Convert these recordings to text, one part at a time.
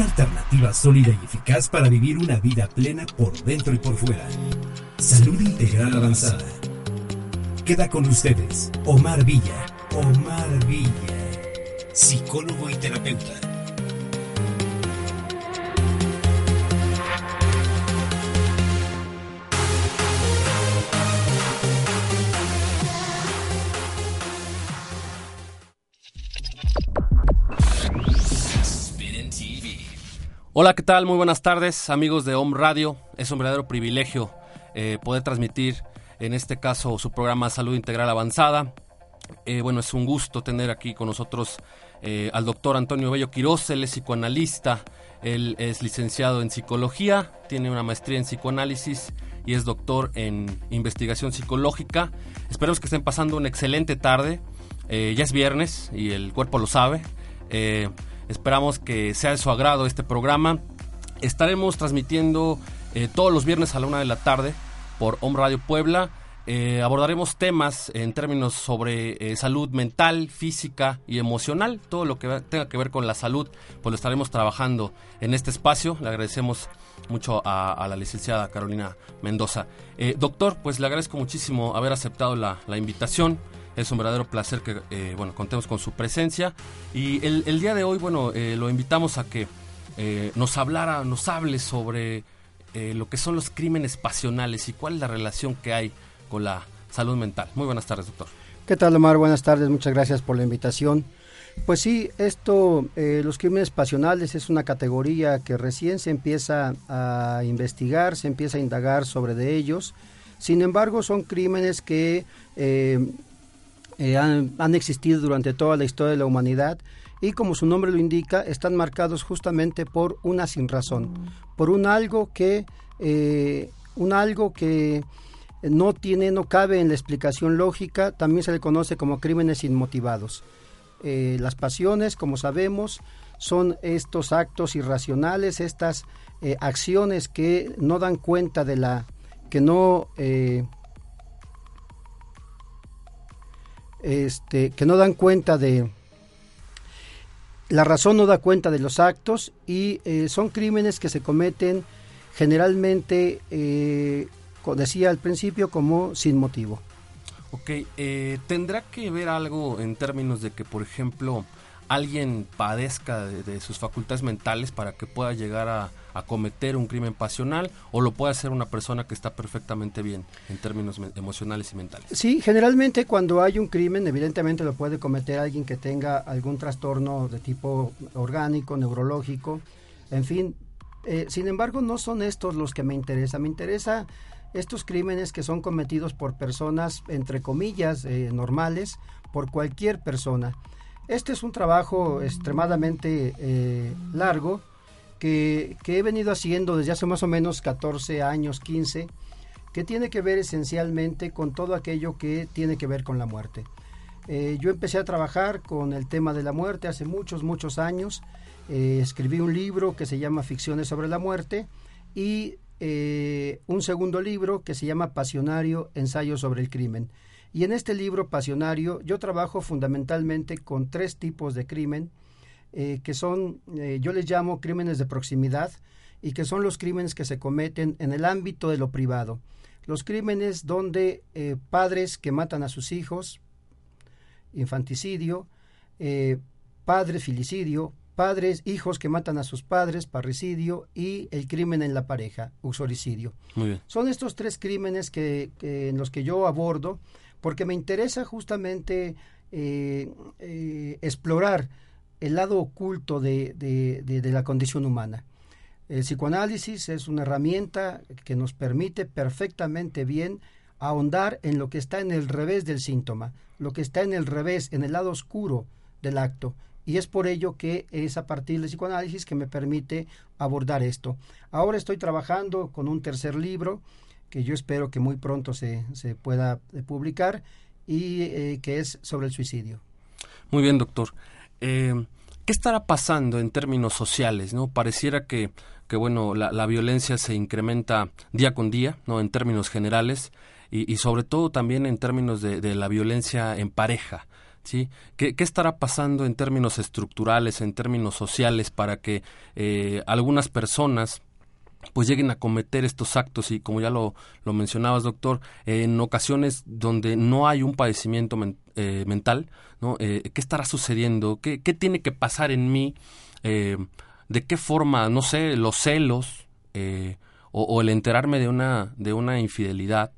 Una alternativa sólida y eficaz para vivir una vida plena por dentro y por fuera. Salud integral avanzada. Queda con ustedes Omar Villa. Omar Villa. Psicólogo y terapeuta. Hola, ¿qué tal? Muy buenas tardes, amigos de Home Radio. Es un verdadero privilegio eh, poder transmitir, en este caso, su programa Salud Integral Avanzada. Eh, bueno, es un gusto tener aquí con nosotros eh, al doctor Antonio Bello Quiroz. Él es psicoanalista, él es licenciado en psicología, tiene una maestría en psicoanálisis y es doctor en investigación psicológica. Esperemos que estén pasando una excelente tarde. Ya es viernes y el cuerpo lo sabe. Esperamos que sea de su agrado este programa. Estaremos transmitiendo eh, todos los viernes a la una de la tarde por Home Radio Puebla. Eh, abordaremos temas en términos sobre eh, salud mental, física y emocional. Todo lo que tenga que ver con la salud, pues lo estaremos trabajando en este espacio. Le agradecemos mucho a, la licenciada Carolina Mendoza. Doctor, pues le agradezco muchísimo haber aceptado la invitación. Es un verdadero placer que eh, bueno contemos con su presencia. Y el, día de hoy, bueno, eh, lo invitamos a que eh, nos hablara, nos hable sobre eh, lo que son los crímenes pasionales y cuál es la relación que hay con la salud mental. Muy buenas tardes, doctor. ¿Qué tal, Omar? Buenas tardes, muchas gracias por la invitación. Pues sí, esto, los crímenes pasionales es una categoría que recién se empieza a investigar, se empieza a indagar sobre de ellos. Sin embargo, son crímenes que eh, han, existido durante toda la historia de la humanidad y como su nombre lo indica, están marcados justamente por una sin razón, por un algo que, eh, un algo que no tiene, no cabe en la explicación lógica, también se le conoce como crímenes inmotivados. Eh, las pasiones, como sabemos, son estos actos irracionales, estas eh, acciones que no dan cuenta de la, que no, este, que no dan cuenta de, la razón no da cuenta de los actos y eh, son crímenes que se cometen generalmente, eh, decía al principio, como sin motivo. Ok, eh, ¿tendrá que ver algo en términos de que, por ejemplo, alguien padezca de, de sus facultades mentales para que pueda llegar a, a cometer un crimen pasional o lo puede hacer una persona que está perfectamente bien en términos emocionales y mentales? Sí, generalmente cuando hay un crimen, evidentemente lo puede cometer alguien que tenga algún trastorno de tipo orgánico, neurológico, en fin. Eh, sin embargo, no son estos los que me interesan. Me interesa estos crímenes que son cometidos por personas, entre comillas, eh, normales, por cualquier persona. Este es un trabajo extremadamente eh, largo que, he venido haciendo desde hace más o menos 14 años, 15 que tiene que ver esencialmente con todo aquello que tiene que ver con la muerte. Eh, yo empecé a trabajar con el tema de la muerte hace muchos, muchos años. Eh, escribí un libro que se llama Ficciones sobre la muerte y eh, un segundo libro que se llama Pasionario, Ensayo sobre el Crimen. Y en este libro Pasionario yo trabajo fundamentalmente con tres tipos de crimen, eh, que son, eh, yo les llamo crímenes de proximidad, y que son los crímenes que se cometen en el ámbito de lo privado. Los crímenes donde eh, padres que matan a sus hijos, infanticidio, padres filicidio, padres, hijos que matan a sus padres, parricidio y el crimen en la pareja, uxoricidio. Muy bien. Son estos tres crímenes que, que- en los que yo abordo porque me interesa justamente eh, eh, explorar el lado oculto de, de- de- la condición humana. El psicoanálisis es una herramienta que nos permite perfectamente bien ahondar en lo que está en el revés del síntoma, lo que está en el revés, en el lado oscuro del acto. Y es por ello que es a partir del psicoanálisis que me permite abordar esto. Ahora estoy trabajando con un tercer libro que yo espero que muy pronto se, se pueda eh, publicar y eh, que es sobre el suicidio. Muy bien, doctor. Eh, ¿Qué estará pasando en términos sociales? ¿no? Pareciera que, que bueno, la, la, violencia se incrementa día con día, ¿no? En términos generales y, y sobre todo también en términos de, de la violencia en pareja. ¿sí? ¿Qué, ¿Qué, estará pasando en términos estructurales, en términos sociales, para que eh, algunas personas pues lleguen a cometer estos actos y como ya lo, lo mencionabas doctor en ocasiones donde no hay un padecimiento men, eh, mental no eh, qué estará sucediendo ¿Qué, qué tiene que pasar en mí eh, de qué forma no sé los celos o, el enterarme de una de una infidelidad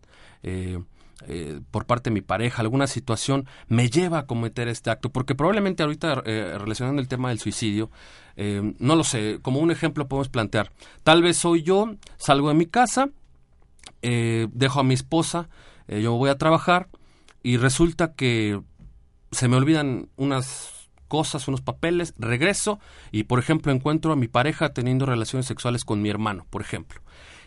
por parte de mi pareja, alguna situación, me lleva a cometer este acto. Porque probablemente ahorita, relacionando el tema del suicidio, no lo sé, como un ejemplo podemos plantear, tal vez soy yo, salgo de mi casa, dejo a mi esposa, yo voy a trabajar y resulta que se me olvidan unas cosas, unos papeles, regreso y, por ejemplo, encuentro a mi pareja teniendo relaciones sexuales con mi hermano, por ejemplo.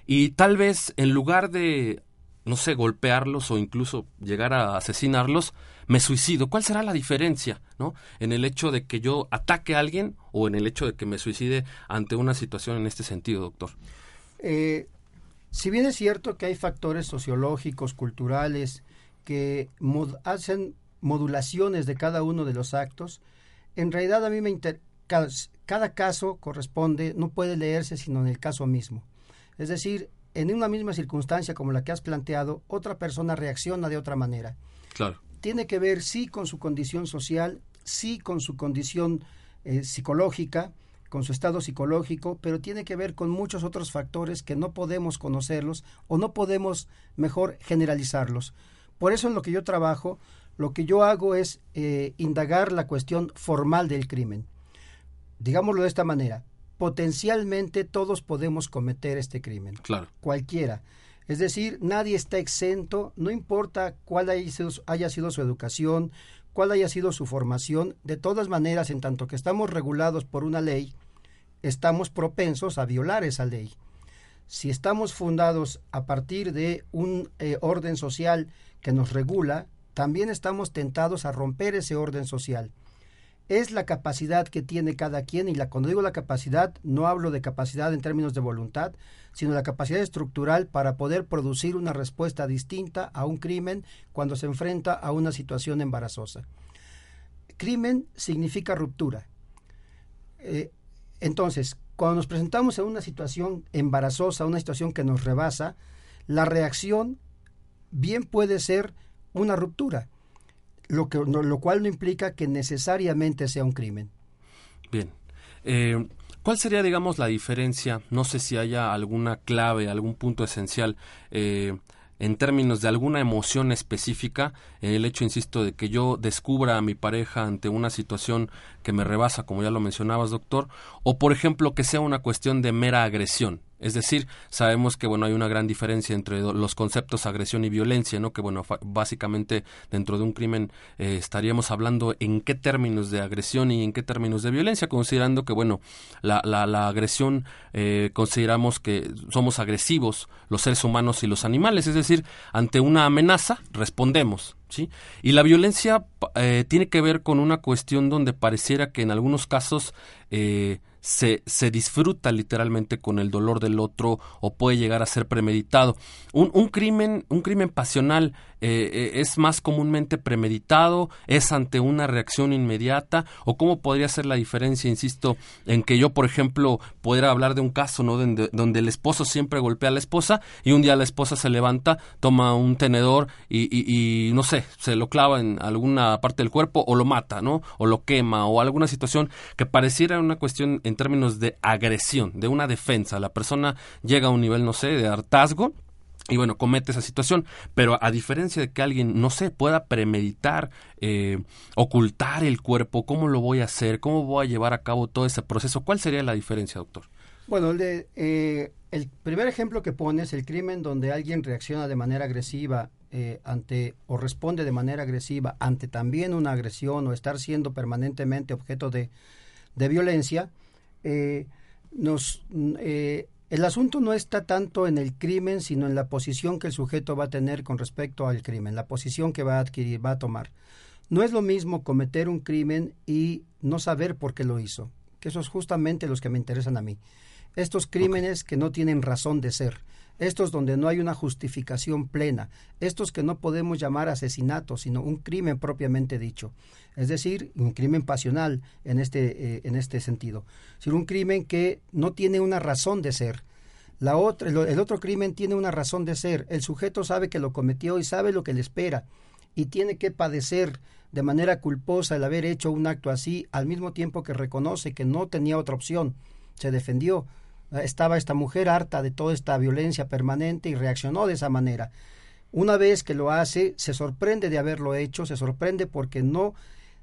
Y tal vez en lugar de no sé, golpearlos o incluso llegar a asesinarlos, me suicido. ¿Cuál será la diferencia, no? En el hecho de que yo ataque a alguien o en el hecho de que me suicide ante una situación en este sentido, doctor. Eh, si bien es cierto que hay factores sociológicos, culturales, que mod hacen modulaciones de cada uno de los actos, en realidad a mí me inter cada, cada caso corresponde, no puede leerse sino en el caso mismo. Es decir, en una misma circunstancia como la que has planteado, otra persona reacciona de otra manera. Claro. Tiene que ver sí con su condición social, sí con su condición eh, psicológica, con su estado psicológico, pero tiene que ver con muchos otros factores que no podemos conocerlos o no podemos mejor generalizarlos. Por eso en lo que yo trabajo, lo que yo hago es eh, indagar la cuestión formal del crimen. Digámoslo de esta manera, potencialmente todos podemos cometer este crimen. Claro. Cualquiera. Es decir, nadie está exento, no importa cuál haya sido, haya sido, su educación, cuál haya sido su formación, de todas maneras, en tanto que estamos regulados por una ley, estamos propensos a violar esa ley. Si estamos fundados a partir de un eh, orden social que nos regula, también estamos tentados a romper ese orden social es la capacidad que tiene cada quien y la, cuando digo la capacidad no hablo de capacidad en términos de voluntad, sino la capacidad estructural para poder producir una respuesta distinta a un crimen cuando se enfrenta a una situación embarazosa. Crimen significa ruptura. Eh, entonces, cuando nos presentamos en una situación embarazosa, una situación que nos rebasa, la reacción bien puede ser una ruptura lo, que, lo cual no implica que necesariamente sea un crimen. Bien. Eh, ¿Cuál sería, digamos, la diferencia? No sé si haya alguna clave, algún punto esencial eh, en términos de alguna emoción específica, el hecho, insisto, de que yo descubra a mi pareja ante una situación que me rebasa, como ya lo mencionabas, doctor, o por ejemplo que sea una cuestión de mera agresión. Es decir, sabemos que bueno hay una gran diferencia entre los conceptos agresión y violencia, ¿no? Que bueno básicamente dentro de un crimen eh, estaríamos hablando en qué términos de agresión y en qué términos de violencia, considerando que bueno la, la, la agresión eh, consideramos que somos agresivos los seres humanos y los animales, es decir, ante una amenaza respondemos, ¿sí? Y la violencia eh, tiene que ver con una cuestión donde pareciera que en algunos casos eh, se, se, disfruta literalmente con el dolor del otro o puede llegar a ser premeditado. Un, un crimen, un crimen pasional eh, eh, es más comúnmente premeditado, es ante una reacción inmediata o cómo podría ser la diferencia, insisto, en que yo, por ejemplo, pudiera hablar de un caso ¿no? donde, el esposo siempre golpea a la esposa y un día la esposa se levanta, toma un tenedor y, y, y no sé, se lo clava en alguna parte del cuerpo o lo mata, ¿no? O lo quema o alguna situación que pareciera una cuestión en términos de agresión, de una defensa. La persona llega a un nivel, no sé, de hartazgo y bueno, comete esa situación, pero a diferencia de que alguien, no sé, pueda premeditar, eh, ocultar el cuerpo, ¿cómo lo voy a hacer? ¿Cómo voy a llevar a cabo todo ese proceso? ¿Cuál sería la diferencia, doctor? Bueno, el, de, eh, el primer ejemplo que pones, el crimen donde alguien reacciona de manera agresiva eh, ante o responde de manera agresiva ante también una agresión o estar siendo permanentemente objeto de, de violencia, eh, nos, eh, el asunto no está tanto en el crimen, sino en la posición que el sujeto va a tener con respecto al crimen, la posición que va a adquirir, va a tomar. No es lo mismo cometer un crimen y no saber por qué lo hizo, que eso es justamente los que me interesan a mí. Estos crímenes que no tienen razón de ser, estos donde no hay una justificación plena, estos que no podemos llamar asesinato, sino un crimen propiamente dicho, es decir, un crimen pasional en este, eh, en este sentido, sino un crimen que no tiene una razón de ser. La otra, el otro crimen tiene una razón de ser, el sujeto sabe que lo cometió y sabe lo que le espera y tiene que padecer de manera culposa el haber hecho un acto así, al mismo tiempo que reconoce que no tenía otra opción, se defendió, estaba esta mujer harta de toda esta violencia permanente y reaccionó de esa manera. Una vez que lo hace, se sorprende de haberlo hecho, se sorprende porque no,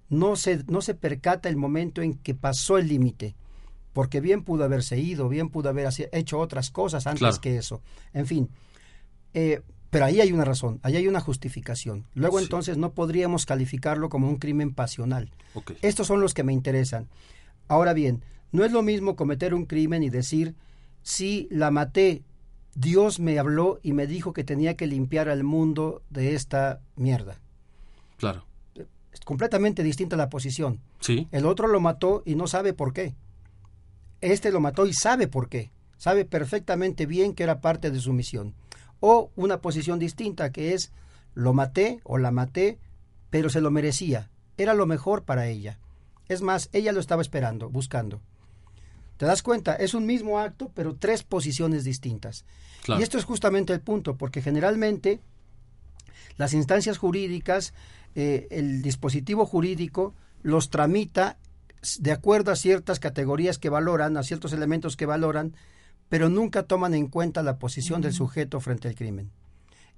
no, se, no se percata el momento en que pasó el límite, porque bien pudo haberse ido, bien pudo haber hecho otras cosas antes claro. que eso. En fin, eh, pero ahí hay una razón, ahí hay una justificación. Luego sí. entonces no podríamos calificarlo como un crimen pasional. Okay. Estos son los que me interesan. Ahora bien, no es lo mismo cometer un crimen y decir, si la maté, Dios me habló y me dijo que tenía que limpiar al mundo de esta mierda. Claro. Es completamente distinta la posición. Sí. El otro lo mató y no sabe por qué. Este lo mató y sabe por qué. Sabe perfectamente bien que era parte de su misión. O una posición distinta que es, lo maté o la maté, pero se lo merecía. Era lo mejor para ella. Es más, ella lo estaba esperando, buscando. ¿Te das cuenta? Es un mismo acto, pero tres posiciones distintas. Claro. Y esto es justamente el punto, porque generalmente las instancias jurídicas, eh, el dispositivo jurídico los tramita de acuerdo a ciertas categorías que valoran, a ciertos elementos que valoran, pero nunca toman en cuenta la posición del sujeto frente al crimen.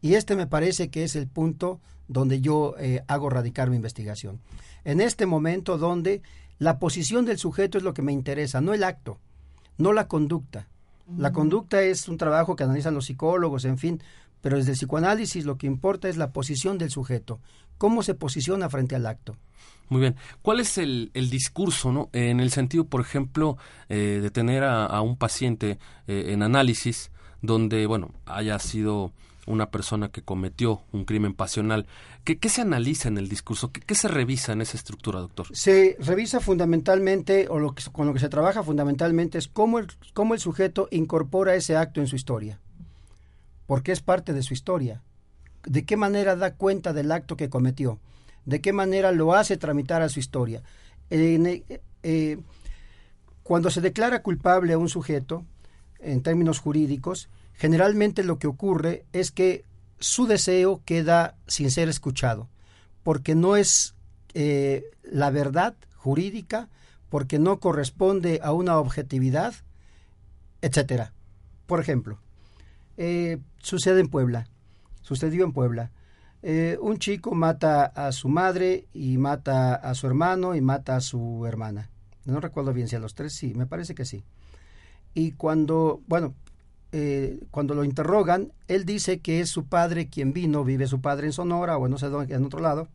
Y este me parece que es el punto donde yo eh, hago radicar mi investigación. En este momento donde la posición del sujeto es lo que me interesa, no el acto, no la conducta. La conducta es un trabajo que analizan los psicólogos, en fin, pero desde el psicoanálisis lo que importa es la posición del sujeto, cómo se posiciona frente al acto. Muy bien. ¿Cuál es el, el discurso, no? En el sentido, por ejemplo, eh, de tener a, a un paciente eh, en análisis donde, bueno, haya sido una persona que cometió un crimen pasional. ¿Qué, qué se analiza en el discurso? ¿Qué, ¿Qué, se revisa en esa estructura, doctor? Se revisa fundamentalmente, o lo que, con lo que se trabaja fundamentalmente, es cómo el, cómo el sujeto incorpora ese acto en su historia. Porque es parte de su historia. De qué manera da cuenta del acto que cometió. De qué manera lo hace tramitar a su historia. Eh, eh, cuando se declara culpable a un sujeto, en términos jurídicos, generalmente lo que ocurre es que su deseo queda sin ser escuchado, porque no es eh, la verdad jurídica, porque no corresponde a una objetividad, etcétera. Por ejemplo, eh, sucede en Puebla, sucedió en Puebla. Eh, un chico mata a su madre y mata a su hermano y mata a su hermana. No recuerdo bien si a los tres, sí, me parece que sí. Y cuando, bueno, eh, cuando lo interrogan, él dice que es su padre quien vino, vive su padre en Sonora o no sé dónde, en otro lado,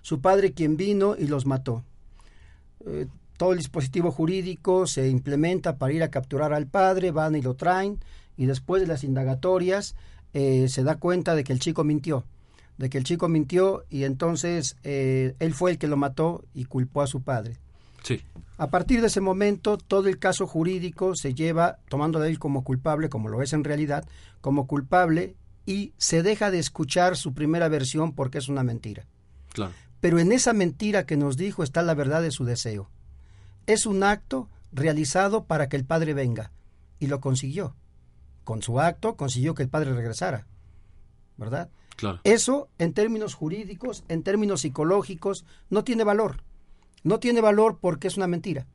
su padre quien vino y los mató. Eh, todo el dispositivo jurídico se implementa para ir a capturar al padre, van y lo traen, y después de las indagatorias eh, se da cuenta de que el chico mintió, de que el chico mintió y entonces él fue el que lo mató y culpó a su padre. Sí. A partir de ese momento, todo el caso jurídico se lleva tomando de él como culpable, como lo es en realidad, como culpable y se deja de escuchar su primera versión porque es una mentira. Claro. Pero en esa mentira que nos dijo está la verdad de su deseo. Es un acto realizado para que el padre venga y lo consiguió. Con su acto consiguió que el padre regresara. ¿Verdad? Claro. Eso, en términos jurídicos, en términos psicológicos, no tiene valor. No tiene valor porque es una mentira.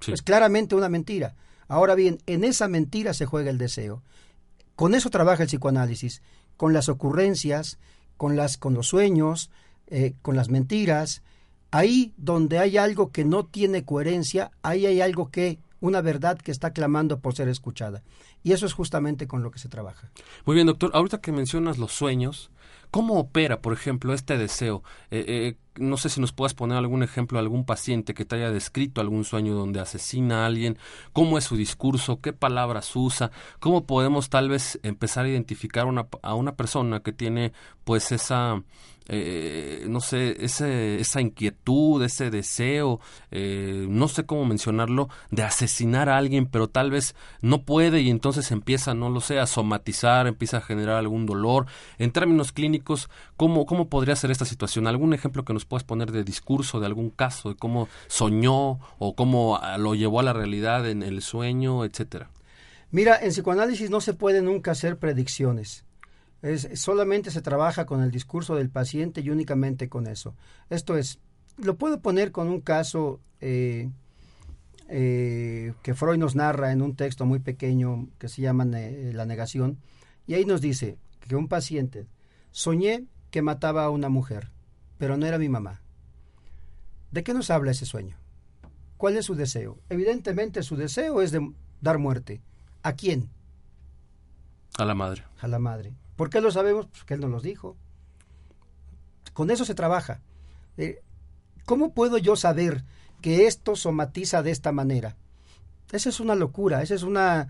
Sí. Es claramente una mentira. Ahora bien, en esa mentira se juega el deseo. Con eso trabaja el psicoanálisis, con las ocurrencias, con, las, con los sueños, eh, con las mentiras. Ahí donde hay algo que no tiene coherencia, ahí hay algo que una verdad que está clamando por ser escuchada. Y eso es justamente con lo que se trabaja. Muy bien, doctor. Ahorita que mencionas los sueños, ¿cómo opera, por ejemplo, este deseo? Eh, eh, no sé si nos puedas poner algún ejemplo algún paciente que te haya descrito algún sueño donde asesina a alguien, cómo es su discurso, qué palabras usa, cómo podemos tal vez empezar a identificar una, a una persona que tiene pues esa eh, no sé, ese, esa inquietud, ese deseo, eh, no sé cómo mencionarlo, de asesinar a alguien, pero tal vez no puede y entonces empieza, no lo sé, a somatizar, empieza a generar algún dolor. En términos clínicos, ¿cómo, cómo podría ser esta situación? ¿Algún ejemplo que nos puedas poner de discurso, de algún caso, de cómo soñó o cómo ah, lo llevó a la realidad en el sueño, etcétera? Mira, en psicoanálisis no se puede nunca hacer predicciones. Es, solamente se trabaja con el discurso del paciente y únicamente con eso. Esto es, lo puedo poner con un caso eh, eh, que Freud nos narra en un texto muy pequeño que se llama La negación, y ahí nos dice que un paciente soñé que mataba a una mujer, pero no era mi mamá. ¿De qué nos habla ese sueño? ¿Cuál es su deseo? Evidentemente su deseo es de dar muerte. ¿A quién? A la madre. A la madre. ¿Por qué lo sabemos? Pues que él nos los dijo. Con eso se trabaja. Eh, ¿Cómo puedo yo saber que esto somatiza de esta manera? Esa es una locura, esa es una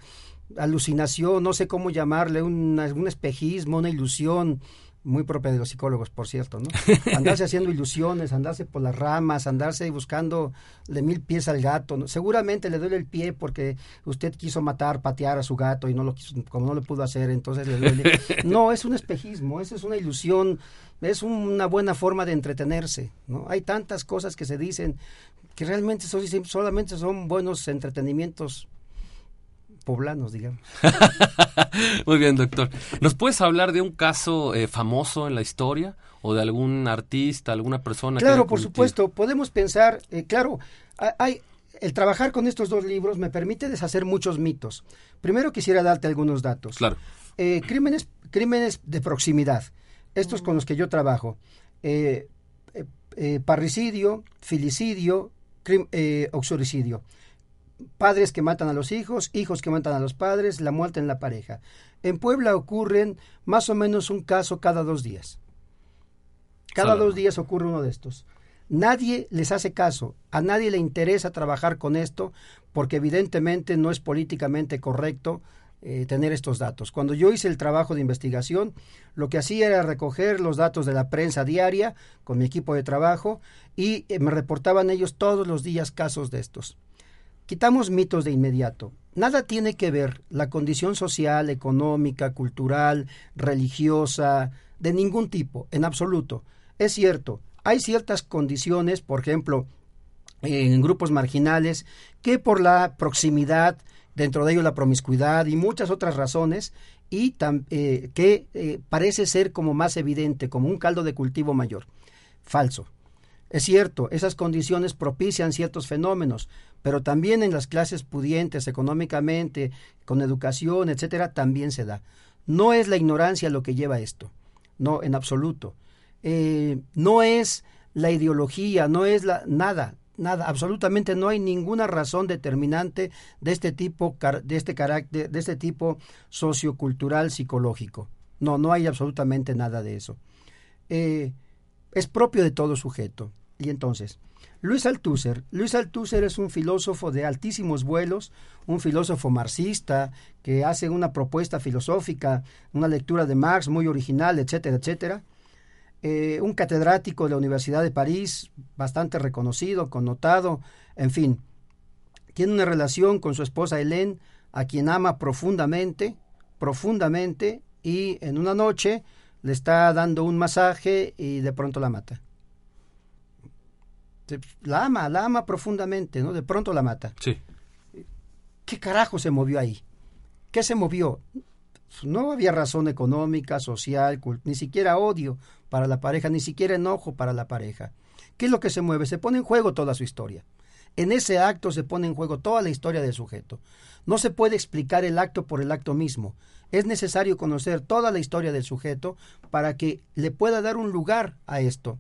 alucinación, no sé cómo llamarle, un, un espejismo, una ilusión, muy propia de los psicólogos, por cierto, ¿no? Andarse haciendo ilusiones, andarse por las ramas, andarse buscando de mil pies al gato. ¿no? Seguramente le duele el pie porque usted quiso matar, patear a su gato y no lo quiso, como no lo pudo hacer, entonces le duele. No, es un espejismo, esa es una ilusión, es una buena forma de entretenerse, ¿no? Hay tantas cosas que se dicen que realmente son, solamente son buenos entretenimientos poblanos, digamos. Muy bien, doctor. ¿Nos puedes hablar de un caso eh, famoso en la historia o de algún artista, alguna persona? Claro, por supuesto. Podemos pensar, eh, claro, hay, el trabajar con estos dos libros me permite deshacer muchos mitos. Primero quisiera darte algunos datos. Claro. Eh, crímenes, crímenes de proximidad. Estos con los que yo trabajo. parricidio, filicidio, auxoricidio padres que matan a los hijos, hijos que matan a los padres, la muerte en la pareja. En Puebla ocurren más o menos un caso cada dos días. Cada dos días ocurre uno de estos. Nadie les hace caso, a nadie le interesa trabajar con esto porque evidentemente no es políticamente correcto eh, tener estos datos. Cuando yo hice el trabajo de investigación, lo que hacía era recoger los datos de la prensa diaria con mi equipo de trabajo y eh, me reportaban ellos todos los días casos de estos. Quitamos mitos de inmediato. Nada tiene que ver la condición social, económica, cultural, religiosa, de ningún tipo, en absoluto. Es cierto, hay ciertas condiciones, por ejemplo, en grupos marginales, que por la proximidad, dentro de ello la promiscuidad y muchas otras razones, y eh, que eh, parece ser como más evidente, como un caldo de cultivo mayor. Falso. Es cierto, esas condiciones propician ciertos fenómenos, pero también en las clases pudientes económicamente, con educación, etcétera, también se da. No es la ignorancia lo que lleva a esto, no, en absoluto. Eh, no es la ideología, no es la nada, nada, absolutamente no hay ninguna razón determinante de este tipo, de este carácter, de este tipo sociocultural psicológico. No, no hay absolutamente nada de eso. Eh, es propio de todo sujeto. Y entonces, Luis Althusser. Luis Althusser es un filósofo de altísimos vuelos, un filósofo marxista que hace una propuesta filosófica, una lectura de Marx muy original, etcétera, etcétera. Eh, un catedrático de la Universidad de París, bastante reconocido, connotado, en fin. Tiene una relación con su esposa Hélène, a quien ama profundamente, profundamente, y en una noche le está dando un masaje y de pronto la mata la ama, la ama profundamente, ¿no? De pronto la mata. Sí. ¿Qué carajo se movió ahí? ¿Qué se movió? No había razón económica, social, ni siquiera odio para la pareja, ni siquiera enojo para la pareja. ¿Qué es lo que se mueve? Se pone en juego toda su historia. En ese acto se pone en juego toda la historia del sujeto. No se puede explicar el acto por el acto mismo. Es necesario conocer toda la historia del sujeto para que le pueda dar un lugar a esto.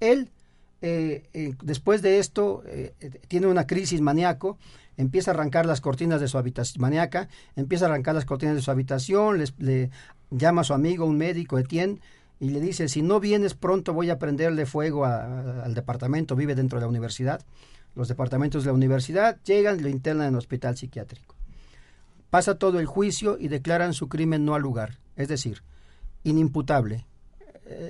Él eh, eh, después de esto, eh, tiene una crisis maníaco, empieza a arrancar las cortinas de su habitación, maníaca, empieza a arrancar las cortinas de su habitación, le llama a su amigo, un médico, Etienne, y le dice, si no vienes pronto voy a prenderle fuego al departamento, vive dentro de la universidad. Los departamentos de la universidad llegan lo internan en el hospital psiquiátrico. Pasa todo el juicio y declaran su crimen no al lugar, es decir, inimputable.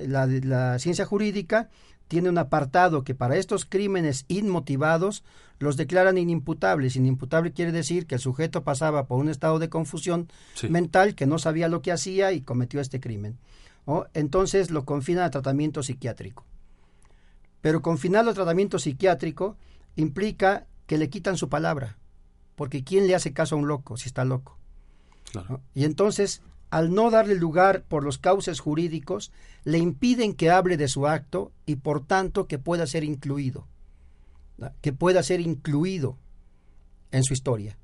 La ciencia jurídica tiene un apartado que para estos crímenes inmotivados los declaran inimputables. Inimputable quiere decir que el sujeto pasaba por un estado de confusión Sí. mental que no sabía lo que hacía y cometió este crimen. ¿no? Entonces lo confinan a tratamiento psiquiátrico. Pero confinarlo a tratamiento psiquiátrico implica que le quitan su palabra. Porque ¿quién le hace caso a un loco si está loco? Claro. ¿no? Y entonces, al no darle lugar por los cauces jurídicos, le impiden que hable de su acto y por tanto que pueda ser incluido, que pueda ser incluido en su historia.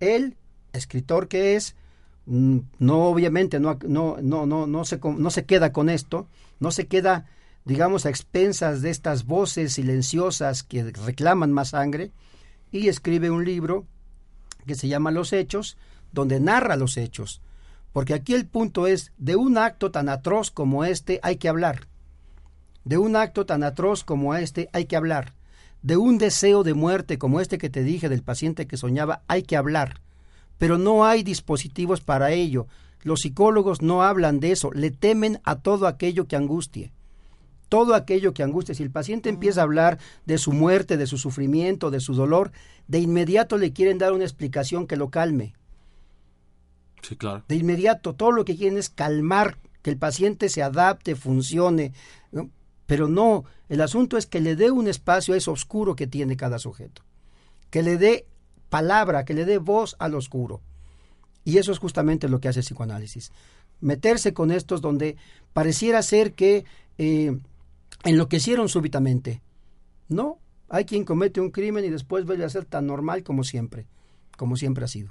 Él, escritor que es, mm, no obviamente no, no, no, no, no, se, no se queda con esto, no se queda, digamos, a expensas de estas voces silenciosas que reclaman más sangre, y escribe un libro que se llama Los Hechos, donde narra los hechos. Porque aquí el punto es, de un acto tan atroz como este hay que hablar. De un acto tan atroz como este hay que hablar. De un deseo de muerte como este que te dije del paciente que soñaba hay que hablar. Pero no hay dispositivos para ello. Los psicólogos no hablan de eso, le temen a todo aquello que angustie todo aquello que angustia. Si el paciente empieza a hablar de su muerte, de su sufrimiento, de su dolor, de inmediato le quieren dar una explicación que lo calme. Sí, claro. De inmediato, todo lo que quieren es calmar, que el paciente se adapte, funcione. Pero no, el asunto es que le dé un espacio a ese oscuro que tiene cada sujeto. Que le dé palabra, que le dé voz al oscuro. Y eso es justamente lo que hace el psicoanálisis. Meterse con estos donde pareciera ser que eh, enloquecieron súbitamente. No, hay quien comete un crimen y después vuelve a ser tan normal como siempre, como siempre ha sido.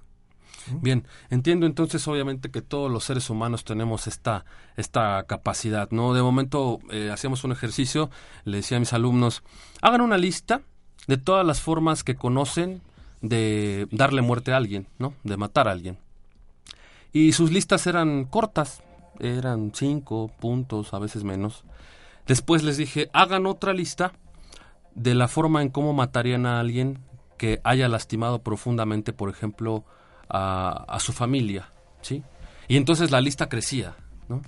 Bien, entiendo entonces obviamente que todos los seres humanos tenemos esta, esta capacidad, ¿no? De momento eh, hacíamos un ejercicio, le decía a mis alumnos, hagan una lista de todas las formas que conocen de darle muerte a alguien, ¿no? De matar a alguien. Y sus listas eran cortas, eran cinco puntos, a veces menos. Después les dije, hagan otra lista de la forma en cómo matarían a alguien que haya lastimado profundamente, por ejemplo, a, a su familia, ¿sí? Y entonces la lista crecía, ¿no?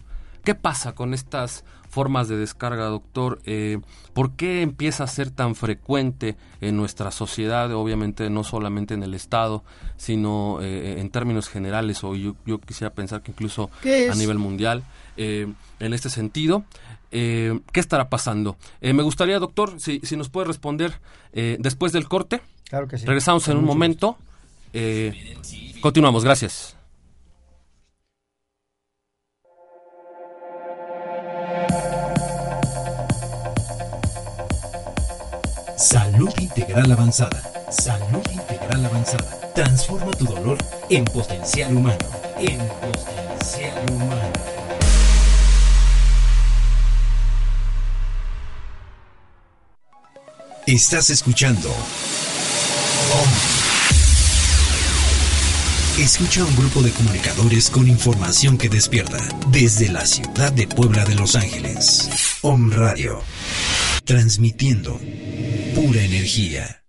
¿Qué pasa con estas formas de descarga, doctor? Eh, ¿Por qué empieza a ser tan frecuente en nuestra sociedad, obviamente no solamente en el Estado, sino eh, en términos generales, o yo, yo quisiera pensar que incluso ¿Qué a nivel mundial, eh, en este sentido? Eh, ¿Qué estará pasando? Eh, me gustaría, doctor, si, si nos puede responder eh, después del corte. Claro que sí. Regresamos en un momento. Continuamos, gracias. Salud Integral Avanzada. Salud Integral Avanzada. Transforma tu dolor en potencial humano. En potencial humano. Estás escuchando. Escucha a un grupo de comunicadores con información que despierta desde la ciudad de Puebla de Los Ángeles. Om Radio. Transmitiendo pura energía.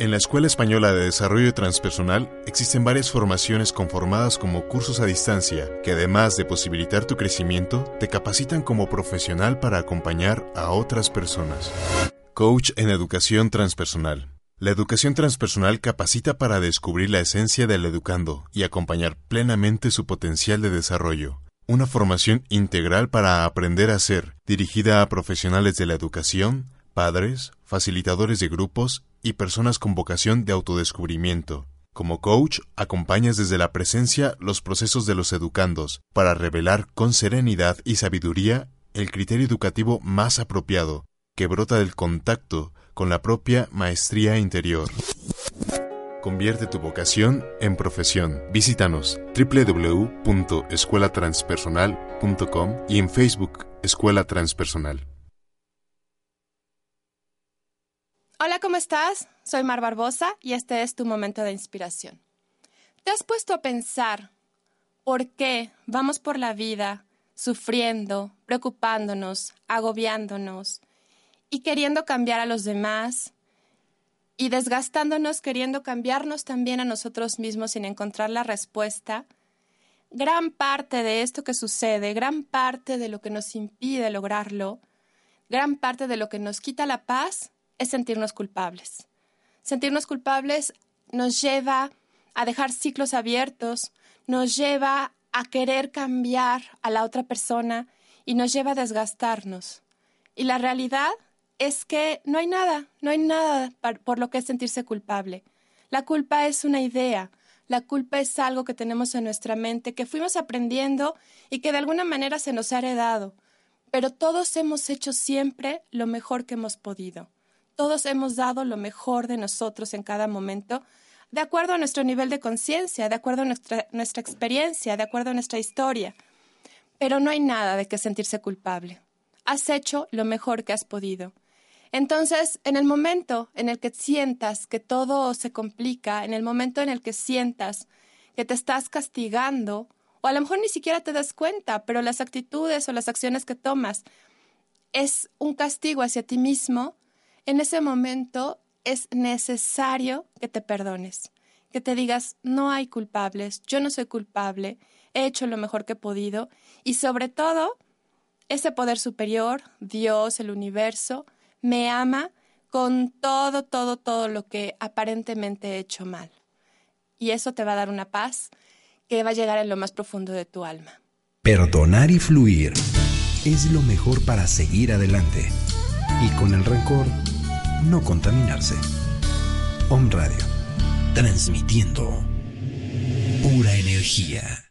En la Escuela Española de Desarrollo Transpersonal existen varias formaciones conformadas como cursos a distancia que además de posibilitar tu crecimiento, te capacitan como profesional para acompañar a otras personas. Coach en Educación Transpersonal. La educación transpersonal capacita para descubrir la esencia del educando y acompañar plenamente su potencial de desarrollo. Una formación integral para aprender a ser, dirigida a profesionales de la educación, padres, facilitadores de grupos y personas con vocación de autodescubrimiento. Como coach, acompañas desde la presencia los procesos de los educandos para revelar con serenidad y sabiduría el criterio educativo más apropiado, que brota del contacto con la propia maestría interior. Convierte tu vocación en profesión. Visítanos www.escuelatranspersonal.com y en Facebook Escuela Transpersonal. Hola, ¿cómo estás? Soy Mar Barbosa y este es tu momento de inspiración. ¿Te has puesto a pensar por qué vamos por la vida sufriendo, preocupándonos, agobiándonos y queriendo cambiar a los demás y desgastándonos queriendo cambiarnos también a nosotros mismos sin encontrar la respuesta? Gran parte de esto que sucede, gran parte de lo que nos impide lograrlo, gran parte de lo que nos quita la paz es sentirnos culpables. Sentirnos culpables nos lleva a dejar ciclos abiertos, nos lleva a querer cambiar a la otra persona y nos lleva a desgastarnos. Y la realidad es que no hay nada, no hay nada por lo que sentirse culpable. La culpa es una idea, la culpa es algo que tenemos en nuestra mente, que fuimos aprendiendo y que de alguna manera se nos ha heredado. Pero todos hemos hecho siempre lo mejor que hemos podido. Todos hemos dado lo mejor de nosotros en cada momento, de acuerdo a nuestro nivel de conciencia, de acuerdo a nuestra, nuestra experiencia, de acuerdo a nuestra historia. Pero no hay nada de que sentirse culpable. Has hecho lo mejor que has podido. Entonces, en el momento en el que sientas que todo se complica, en el momento en el que sientas que te estás castigando, o a lo mejor ni siquiera te das cuenta, pero las actitudes o las acciones que tomas es un castigo hacia ti mismo, en ese momento es necesario que te perdones, que te digas, no hay culpables, yo no soy culpable, he hecho lo mejor que he podido y sobre todo, ese poder superior, Dios, el universo, me ama con todo, todo, todo lo que aparentemente he hecho mal. Y eso te va a dar una paz que va a llegar en lo más profundo de tu alma. Perdonar y fluir es lo mejor para seguir adelante. Y con el rencor no contaminarse. Om Radio, transmitiendo pura energía.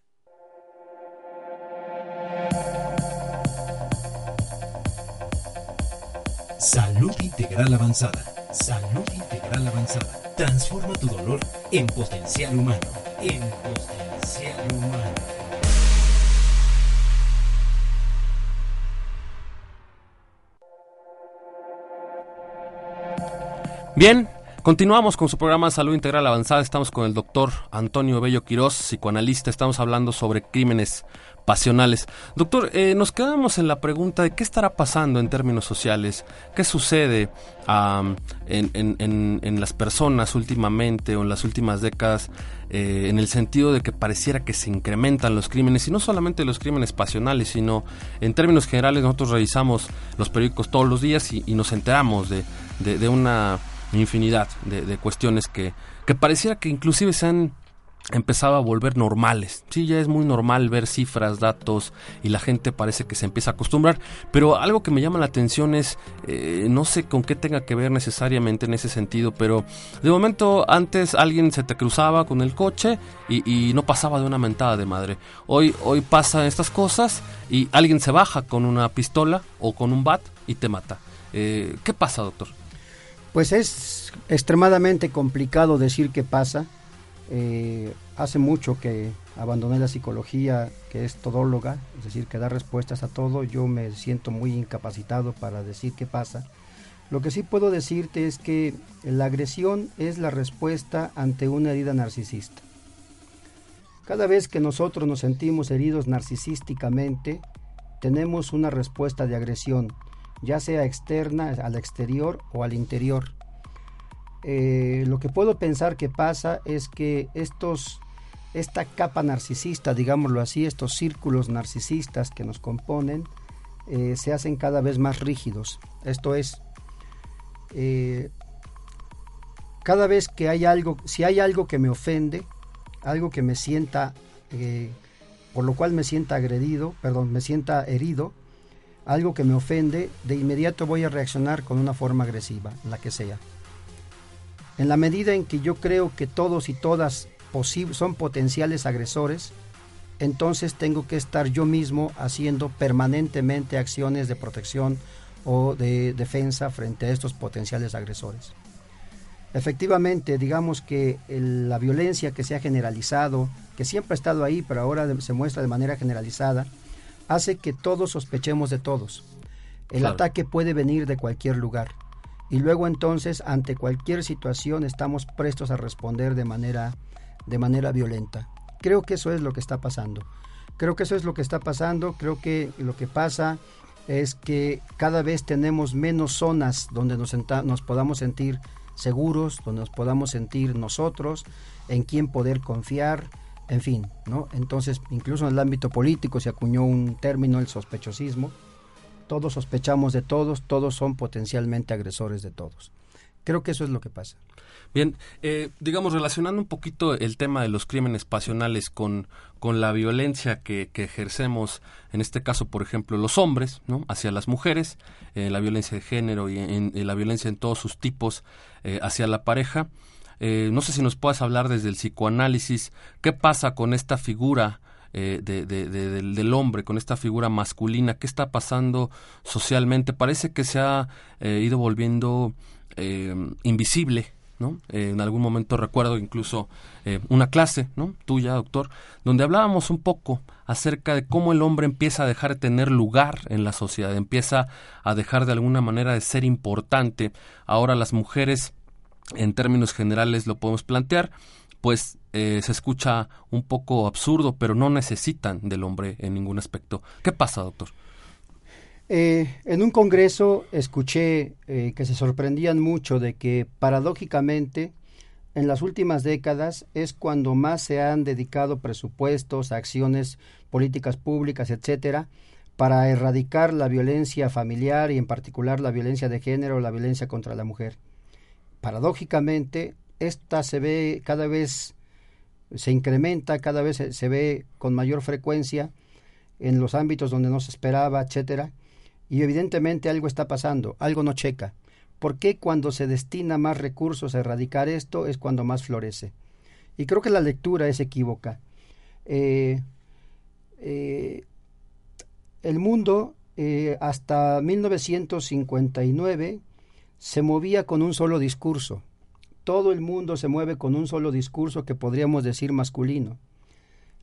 Salud Integral Avanzada. Salud Integral Avanzada. Transforma tu dolor en potencial humano. En potencial humano. Bien, continuamos con su programa Salud Integral Avanzada. Estamos con el doctor Antonio Bello Quirós, psicoanalista. Estamos hablando sobre crímenes pasionales. Doctor, eh, nos quedamos en la pregunta de qué estará pasando en términos sociales, qué sucede en, las personas últimamente o en las últimas décadas, eh, en el sentido de que pareciera que se incrementan los crímenes, y no solamente los crímenes pasionales, sino en términos generales nosotros revisamos los periódicos todos los días y, nos enteramos de, de una infinidad de, cuestiones que, que pareciera que inclusive se han empezado a volver normales. Sí, ya es muy normal ver cifras, datos y la gente parece que se empieza a acostumbrar. Pero algo que me llama la atención es, eh, no sé con qué tenga que ver necesariamente en ese sentido, pero de momento antes alguien se te cruzaba con el coche y, no pasaba de una mentada de madre. Hoy, hoy pasan estas cosas y alguien se baja con una pistola o con un bat y te mata. Eh, ¿Qué pasa, doctor? Pues es extremadamente complicado decir qué pasa. Eh, hace mucho que abandoné la psicología, que es todóloga, es decir, que da respuestas a todo. Yo me siento muy incapacitado para decir qué pasa. Lo que sí puedo decirte es que la agresión es la respuesta ante una herida narcisista. Cada vez que nosotros nos sentimos heridos narcisísticamente, tenemos una respuesta de agresión ya sea externa, al exterior o al interior. Eh, lo que puedo pensar que pasa es que estos, esta capa narcisista, digámoslo así, estos círculos narcisistas que nos componen, eh, se hacen cada vez más rígidos. Esto es, eh, cada vez que hay algo, si hay algo que me ofende, algo que me sienta, por lo cual me sienta agredido, perdón, me sienta herido, algo que me ofende, de inmediato voy a reaccionar con una forma agresiva, la que sea. En la medida en que yo creo que todos y todas son potenciales agresores, entonces tengo que estar yo mismo haciendo permanentemente acciones de protección o de defensa frente a estos potenciales agresores. Efectivamente, digamos que la violencia que se ha generalizado, que siempre ha estado ahí, pero ahora se muestra de manera generalizada, hace que todos sospechemos de todos. El ataque puede venir de cualquier lugar. Y luego entonces ante cualquier situación estamos prestos a responder de manera, de manera violenta. Creo que eso es lo que está pasando. Creo que eso es lo que está pasando. Creo que lo que pasa es que cada vez tenemos menos zonas donde nos, nos podamos sentir seguros, donde nos podamos sentir nosotros, en quién poder confiar, en fin, ¿no? Entonces, incluso en el ámbito político se acuñó un término, el sospechosismo. Todos sospechamos de todos, todos son potencialmente agresores de todos. Creo que eso es lo que pasa. Bien, eh, digamos, relacionando un poquito el tema de los crímenes pasionales con, con la violencia que, ejercemos, en este caso, por ejemplo, los hombres, ¿no? Hacia las mujeres, eh, la violencia de género y en, la violencia en todos sus tipos eh, hacia la pareja. no sé si nos puedas hablar desde el psicoanálisis, ¿qué pasa con esta figura de, del, hombre, con esta figura masculina? ¿Qué está pasando socialmente? Parece que se ha ido volviendo invisible ¿no? Eh, en algún momento recuerdo incluso eh, una clase, ¿no? Tuya, doctor, donde hablábamos un poco acerca de cómo el hombre empieza a dejar de tener lugar en la sociedad, empieza a dejar de alguna manera de ser importante. Ahora las mujeres, en términos generales, lo podemos plantear, pues eh, se escucha un poco absurdo, pero no necesitan del hombre en ningún aspecto. ¿Qué pasa, doctor? Eh, en un congreso escuché eh, que se sorprendían mucho de que paradójicamente en las últimas décadas es cuando más se han dedicado presupuestos, acciones, políticas públicas, etcétera, para erradicar la violencia familiar y en particular la violencia de género, la violencia contra la mujer. Paradójicamente, esta se ve cada vez se incrementa, cada vez se, ve con mayor frecuencia en los ámbitos donde no se esperaba, etcétera y evidentemente algo está pasando, algo no checa. ¿Por qué cuando se destina más recursos a erradicar esto es cuando más florece? Y creo que la lectura es equívoca. Eh, eh, el mundo eh, hasta 1959 se movía con un solo discurso. Todo el mundo se mueve con un solo discurso que podríamos decir masculino.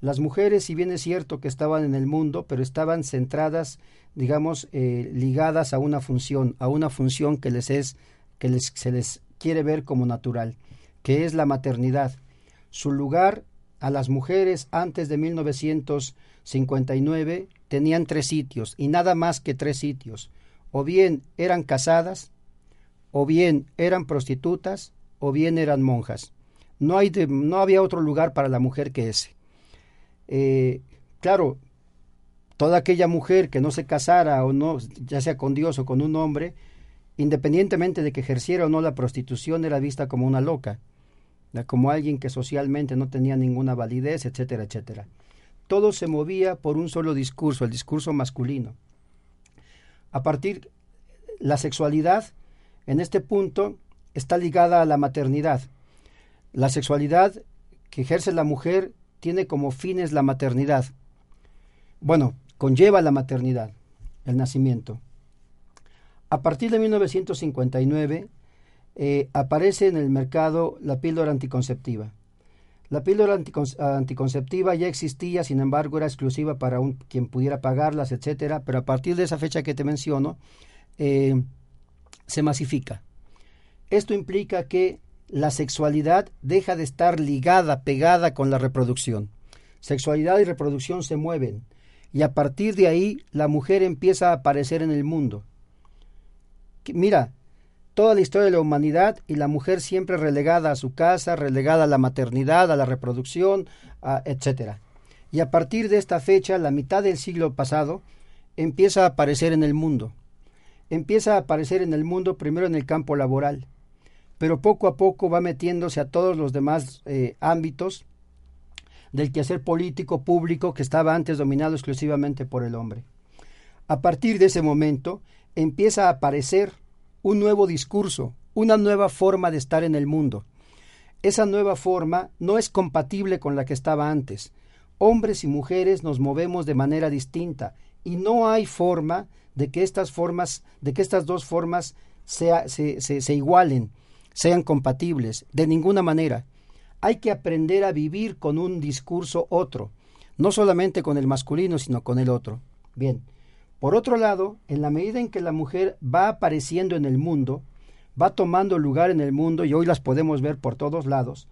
Las mujeres, si bien es cierto que estaban en el mundo, pero estaban centradas, digamos, eh, ligadas a una función, a una función que les es, que les, se les quiere ver como natural, que es la maternidad. Su lugar a las mujeres antes de 1959 tenían tres sitios, y nada más que tres sitios. O bien eran casadas, o bien eran prostitutas, o bien eran monjas. No, hay no había otro lugar para la mujer que ese. Eh, claro, toda aquella mujer que no se casara o no, ya sea con Dios o con un hombre, independientemente de que ejerciera o no la prostitución, era vista como una loca, como alguien que socialmente no tenía ninguna validez, etcétera, etcétera. Todo se movía por un solo discurso, el discurso masculino. A partir, la sexualidad, en este punto, está ligada a la maternidad. La sexualidad que ejerce la mujer tiene como fines la maternidad. Bueno, conlleva la maternidad, el nacimiento. A partir de 1959 eh, aparece en el mercado la píldora anticonceptiva. La píldora anticonceptiva ya existía, sin embargo, era exclusiva para quien pudiera pagarlas, etcétera, pero a partir de esa fecha que te menciono, eh, se masifica. Esto implica que la sexualidad deja de estar ligada, pegada con la reproducción. Sexualidad y reproducción se mueven y a partir de ahí la mujer empieza a aparecer en el mundo. Mira, toda la historia de la humanidad y la mujer siempre relegada a su casa, relegada a la maternidad, a la reproducción, etc. Y a partir de esta fecha, la mitad del siglo pasado, empieza a aparecer en el mundo. Empieza a aparecer en el mundo primero en el campo laboral pero poco a poco va metiéndose a todos los demás eh, ámbitos del quehacer político público que estaba antes dominado exclusivamente por el hombre. A partir de ese momento empieza a aparecer un nuevo discurso, una nueva forma de estar en el mundo. Esa nueva forma no es compatible con la que estaba antes. Hombres y mujeres nos movemos de manera distinta y no hay forma de que estas formas, de que estas dos formas se, se igualen sean compatibles, de ninguna manera. Hay que aprender a vivir con un discurso otro, no solamente con el masculino, sino con el otro. Bien, por otro lado, en la medida en que la mujer va apareciendo en el mundo, va tomando lugar en el mundo y hoy las podemos ver por todos lados,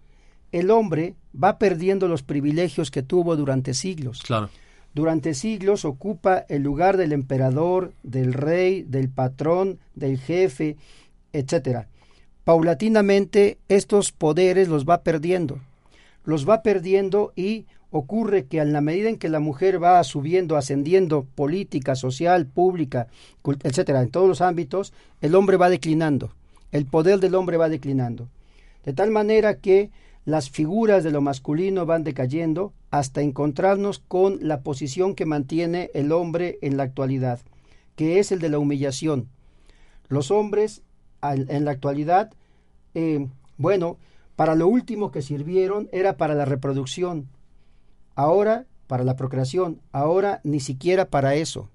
el hombre va perdiendo los privilegios que tuvo durante siglos. Claro. Durante siglos ocupa el lugar del emperador, del rey, del patrón, del jefe, etcétera. Paulatinamente estos poderes los va perdiendo. Los va perdiendo y ocurre que en la medida en que la mujer va subiendo, ascendiendo política, social, pública, etcétera, en todos los ámbitos, el hombre va declinando. El poder del hombre va declinando. De tal manera que las figuras de lo masculino van decayendo hasta encontrarnos con la posición que mantiene el hombre en la actualidad, que es el de la humillación. Los hombres en la actualidad, eh, bueno, para lo último que sirvieron era para la reproducción, ahora para la procreación, ahora ni siquiera para eso.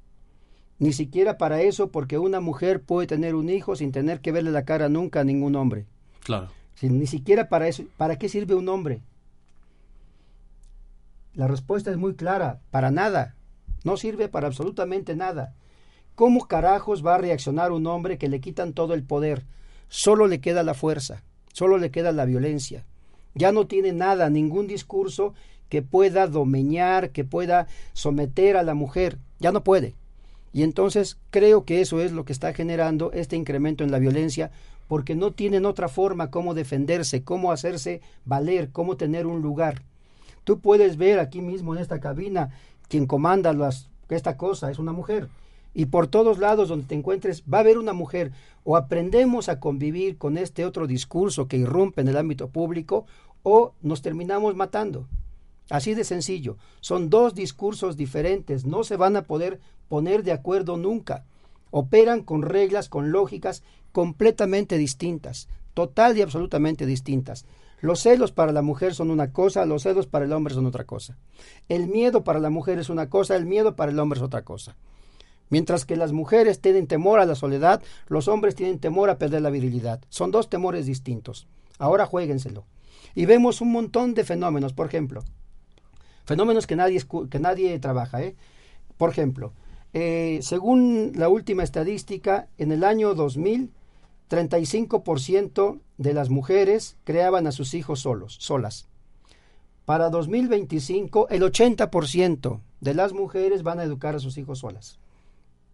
Ni siquiera para eso porque una mujer puede tener un hijo sin tener que verle la cara nunca a ningún hombre. Claro ni siquiera para eso. ¿Para qué sirve un hombre? La respuesta es muy clara, para nada. No sirve para absolutamente nada. ¿Cómo carajos va a reaccionar un hombre que le quitan todo el poder? Solo le queda la fuerza, solo le queda la violencia. Ya no tiene nada, ningún discurso que pueda domeñar, que pueda someter a la mujer. Ya no puede. Y entonces creo que eso es lo que está generando este incremento en la violencia, porque no tienen otra forma cómo defenderse, cómo hacerse valer, cómo tener un lugar. Tú puedes ver aquí mismo en esta cabina quien comanda las, esta cosa es una mujer. Y por todos lados donde te encuentres va a haber una mujer. O aprendemos a convivir con este otro discurso que irrumpe en el ámbito público o nos terminamos matando. Así de sencillo. Son dos discursos diferentes. No se van a poder poner de acuerdo nunca. Operan con reglas, con lógicas completamente distintas, total y absolutamente distintas. Los celos para la mujer son una cosa, los celos para el hombre son otra cosa. El miedo para la mujer es una cosa, el miedo para el hombre es otra cosa. Mientras que las mujeres tienen temor a la soledad, los hombres tienen temor a perder la virilidad. Son dos temores distintos. Ahora jueguenselo. Y vemos un montón de fenómenos, por ejemplo, fenómenos que nadie, que nadie trabaja. ¿eh? Por ejemplo, eh, según la última estadística, en el año 2000, 35% de las mujeres creaban a sus hijos solos, solas. Para 2025, el 80% de las mujeres van a educar a sus hijos solas.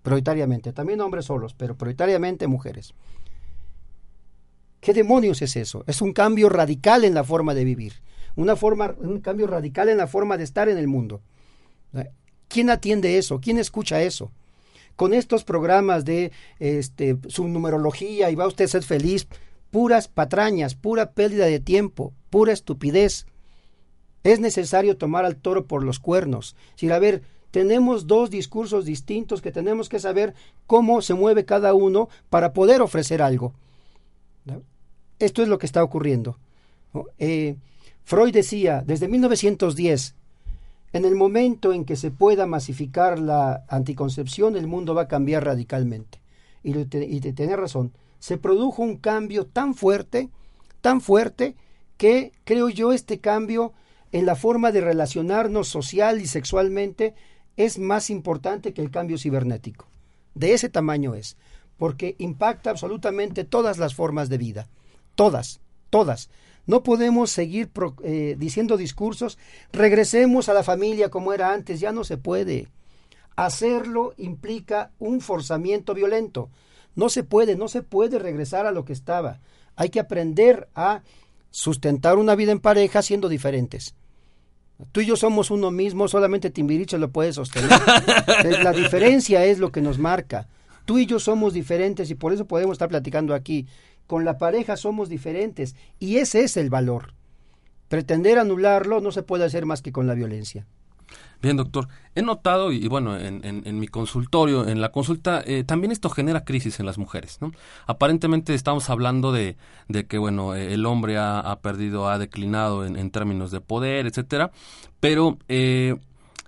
Prioritariamente, también hombres solos, pero prioritariamente mujeres. ¿Qué demonios es eso? Es un cambio radical en la forma de vivir, una forma, un cambio radical en la forma de estar en el mundo. ¿Quién atiende eso? ¿Quién escucha eso? con estos programas de este, su numerología y va usted a ser feliz, puras patrañas, pura pérdida de tiempo, pura estupidez. Es necesario tomar al toro por los cuernos. A ver, tenemos dos discursos distintos que tenemos que saber cómo se mueve cada uno para poder ofrecer algo. Esto es lo que está ocurriendo. Eh, Freud decía, desde 1910, en el momento en que se pueda masificar la anticoncepción, el mundo va a cambiar radicalmente. Y, de tener razón, se produjo un cambio tan fuerte, tan fuerte, que creo yo este cambio en la forma de relacionarnos social y sexualmente es más importante que el cambio cibernético. De ese tamaño es, porque impacta absolutamente todas las formas de vida, todas, todas. No podemos seguir eh, diciendo discursos, regresemos a la familia como era antes, ya no se puede. Hacerlo implica un forzamiento violento. No se puede, no se puede regresar a lo que estaba. Hay que aprender a sustentar una vida en pareja siendo diferentes. Tú y yo somos uno mismo, solamente Timbiriche lo puede sostener. la diferencia es lo que nos marca. Tú y yo somos diferentes y por eso podemos estar platicando aquí. Con la pareja somos diferentes y ese es el valor. Pretender anularlo no se puede hacer más que con la violencia. Bien, doctor. He notado, y, bueno, en, mi consultorio, en la consulta, eh, también esto genera crisis en las mujeres, ¿no? Aparentemente estamos hablando de, de que, bueno, eh, el hombre ha, perdido, ha declinado en, términos de poder, etcétera, pero eh,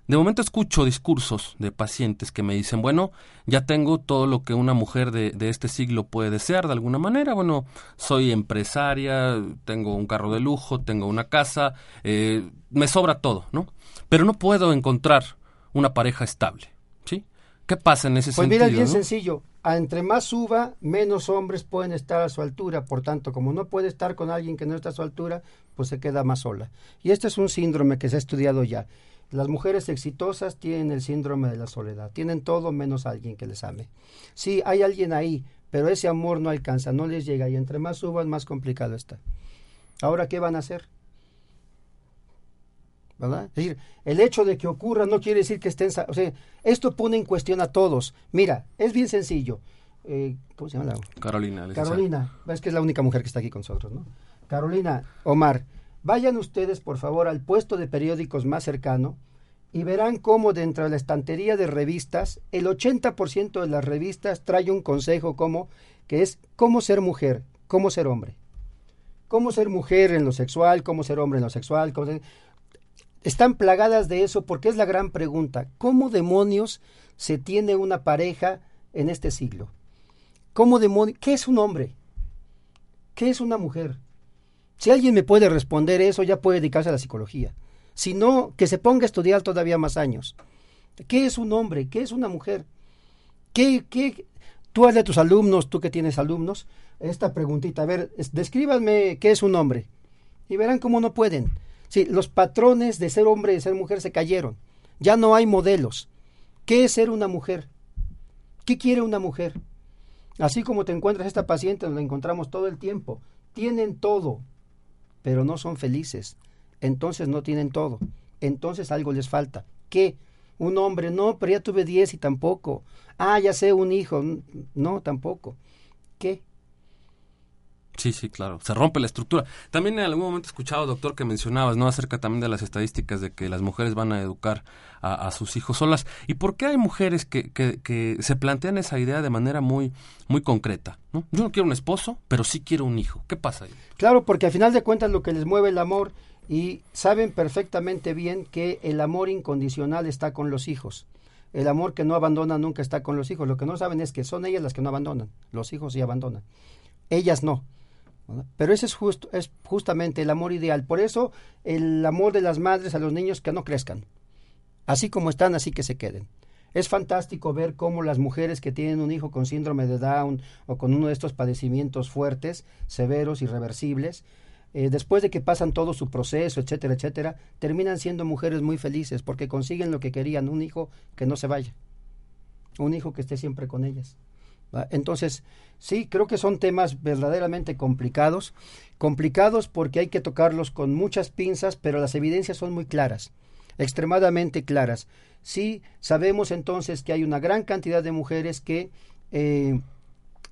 de momento escucho discursos de pacientes que me dicen, bueno, ya tengo todo lo que una mujer de, este siglo puede desear de alguna manera. Bueno, soy empresaria, tengo un carro de lujo, tengo una casa, eh, me sobra todo, ¿no? Pero no puedo encontrar una pareja estable, ¿sí? ¿Qué pasa en ese Pues sentido? mira, es bien no? sencillo. A entre más suba, menos hombres pueden estar a su altura. Por tanto, como no puede estar con alguien que no está a su altura, pues se queda más sola. Y este es un síndrome que se ha estudiado ya. Las mujeres exitosas tienen el síndrome de la soledad. Tienen todo menos alguien que les ame. Sí, hay alguien ahí, pero ese amor no alcanza, no les llega. Y entre más suban, más complicado está. Ahora, ¿qué van a hacer? ¿verdad? Es decir, el hecho de que ocurra no quiere decir que estén... O sea, esto pone en cuestión a todos. Mira, es bien sencillo. Eh, ¿Cómo se llama la...? Carolina. licenciada. Carolina, es que es la única mujer que está aquí con nosotros, ¿no? Carolina, Omar, vayan ustedes por favor al puesto de periódicos más cercano y verán cómo dentro de la estantería de revistas, el 80% de las revistas trae un consejo como que es cómo ser mujer, cómo ser hombre. Cómo ser mujer en lo sexual, cómo ser hombre en lo sexual, cómo están plagadas de eso porque es la gran pregunta. ¿Cómo demonios se tiene una pareja en este siglo? ¿Cómo demonios? ¿Qué es un hombre? ¿Qué es una mujer? Si alguien me puede responder eso, ya puede dedicarse a la psicología. Si no, que se ponga a estudiar todavía más años. ¿Qué es un hombre? ¿Qué es una mujer? ¿Qué, qué? Tú hazle a tus alumnos, tú que tienes alumnos, esta preguntita. A ver, es- descríbanme qué es un hombre. Y verán cómo no pueden. Sí, los patrones de ser hombre y de ser mujer se cayeron. Ya no hay modelos. ¿Qué es ser una mujer? ¿Qué quiere una mujer? Así como te encuentras esta paciente, nos la encontramos todo el tiempo. Tienen todo, pero no son felices. Entonces no tienen todo. Entonces algo les falta. ¿Qué? Un hombre, no, pero ya tuve 10 y tampoco. Ah, ya sé, un hijo. No, tampoco. ¿Qué? Sí, sí, claro. Se rompe la estructura. También en algún momento he escuchado, doctor, que mencionabas, ¿no? Acerca también de las estadísticas de que las mujeres van a educar a, sus hijos solas. ¿Y por qué hay mujeres que, que, que se plantean esa idea de manera muy, muy concreta? ¿no? Yo no quiero un esposo, pero sí quiero un hijo. ¿Qué pasa ahí? Claro, porque al final de cuentas lo que les mueve el amor y saben perfectamente bien que el amor incondicional está con los hijos. El amor que no abandona nunca está con los hijos. Lo que no saben es que son ellas las que no abandonan. Los hijos sí abandonan. Ellas no. Pero ese es, justo, es justamente el amor ideal. Por eso el amor de las madres a los niños que no crezcan. Así como están, así que se queden. Es fantástico ver cómo las mujeres que tienen un hijo con síndrome de Down o con uno de estos padecimientos fuertes, severos, irreversibles, eh, después de que pasan todo su proceso, etcétera, etcétera, terminan siendo mujeres muy felices porque consiguen lo que querían, un hijo que no se vaya, un hijo que esté siempre con ellas. Entonces, sí, creo que son temas verdaderamente complicados, complicados porque hay que tocarlos con muchas pinzas, pero las evidencias son muy claras, extremadamente claras. Sí, sabemos entonces que hay una gran cantidad de mujeres que, eh,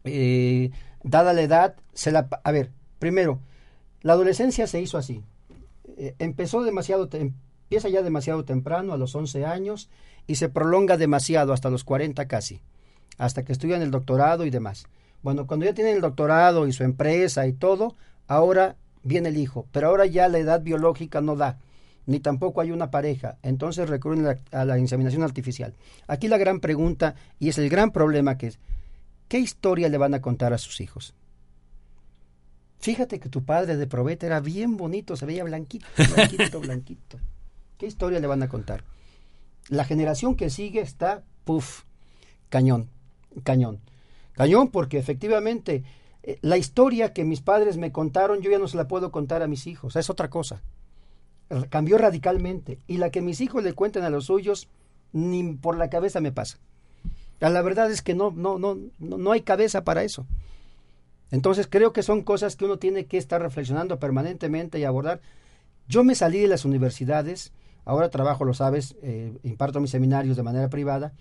eh, dada la edad, se la... A ver, primero, la adolescencia se hizo así. Eh, empezó demasiado, empieza ya demasiado temprano, a los 11 años, y se prolonga demasiado, hasta los 40 casi, hasta que estudian el doctorado y demás. Bueno, cuando ya tienen el doctorado y su empresa y todo, ahora viene el hijo, pero ahora ya la edad biológica no da, ni tampoco hay una pareja, entonces recurren a la, a la inseminación artificial. Aquí la gran pregunta, y es el gran problema que es, ¿qué historia le van a contar a sus hijos? Fíjate que tu padre de probeta era bien bonito, se veía blanquito, blanquito, blanquito. ¿Qué historia le van a contar? La generación que sigue está, puff, cañón, cañón. Cañón porque efectivamente eh, la historia que mis padres me contaron yo ya no se la puedo contar a mis hijos, es otra cosa. Cambió radicalmente y la que mis hijos le cuenten a los suyos ni por la cabeza me pasa. La la verdad es que no, no, no, no, no hay cabeza para eso. Entonces creo que son cosas que uno tiene que estar reflexionando permanentemente y abordar. Yo me salí de las universidades, ahora trabajo, lo sabes, eh, imparto mis seminarios de manera privada,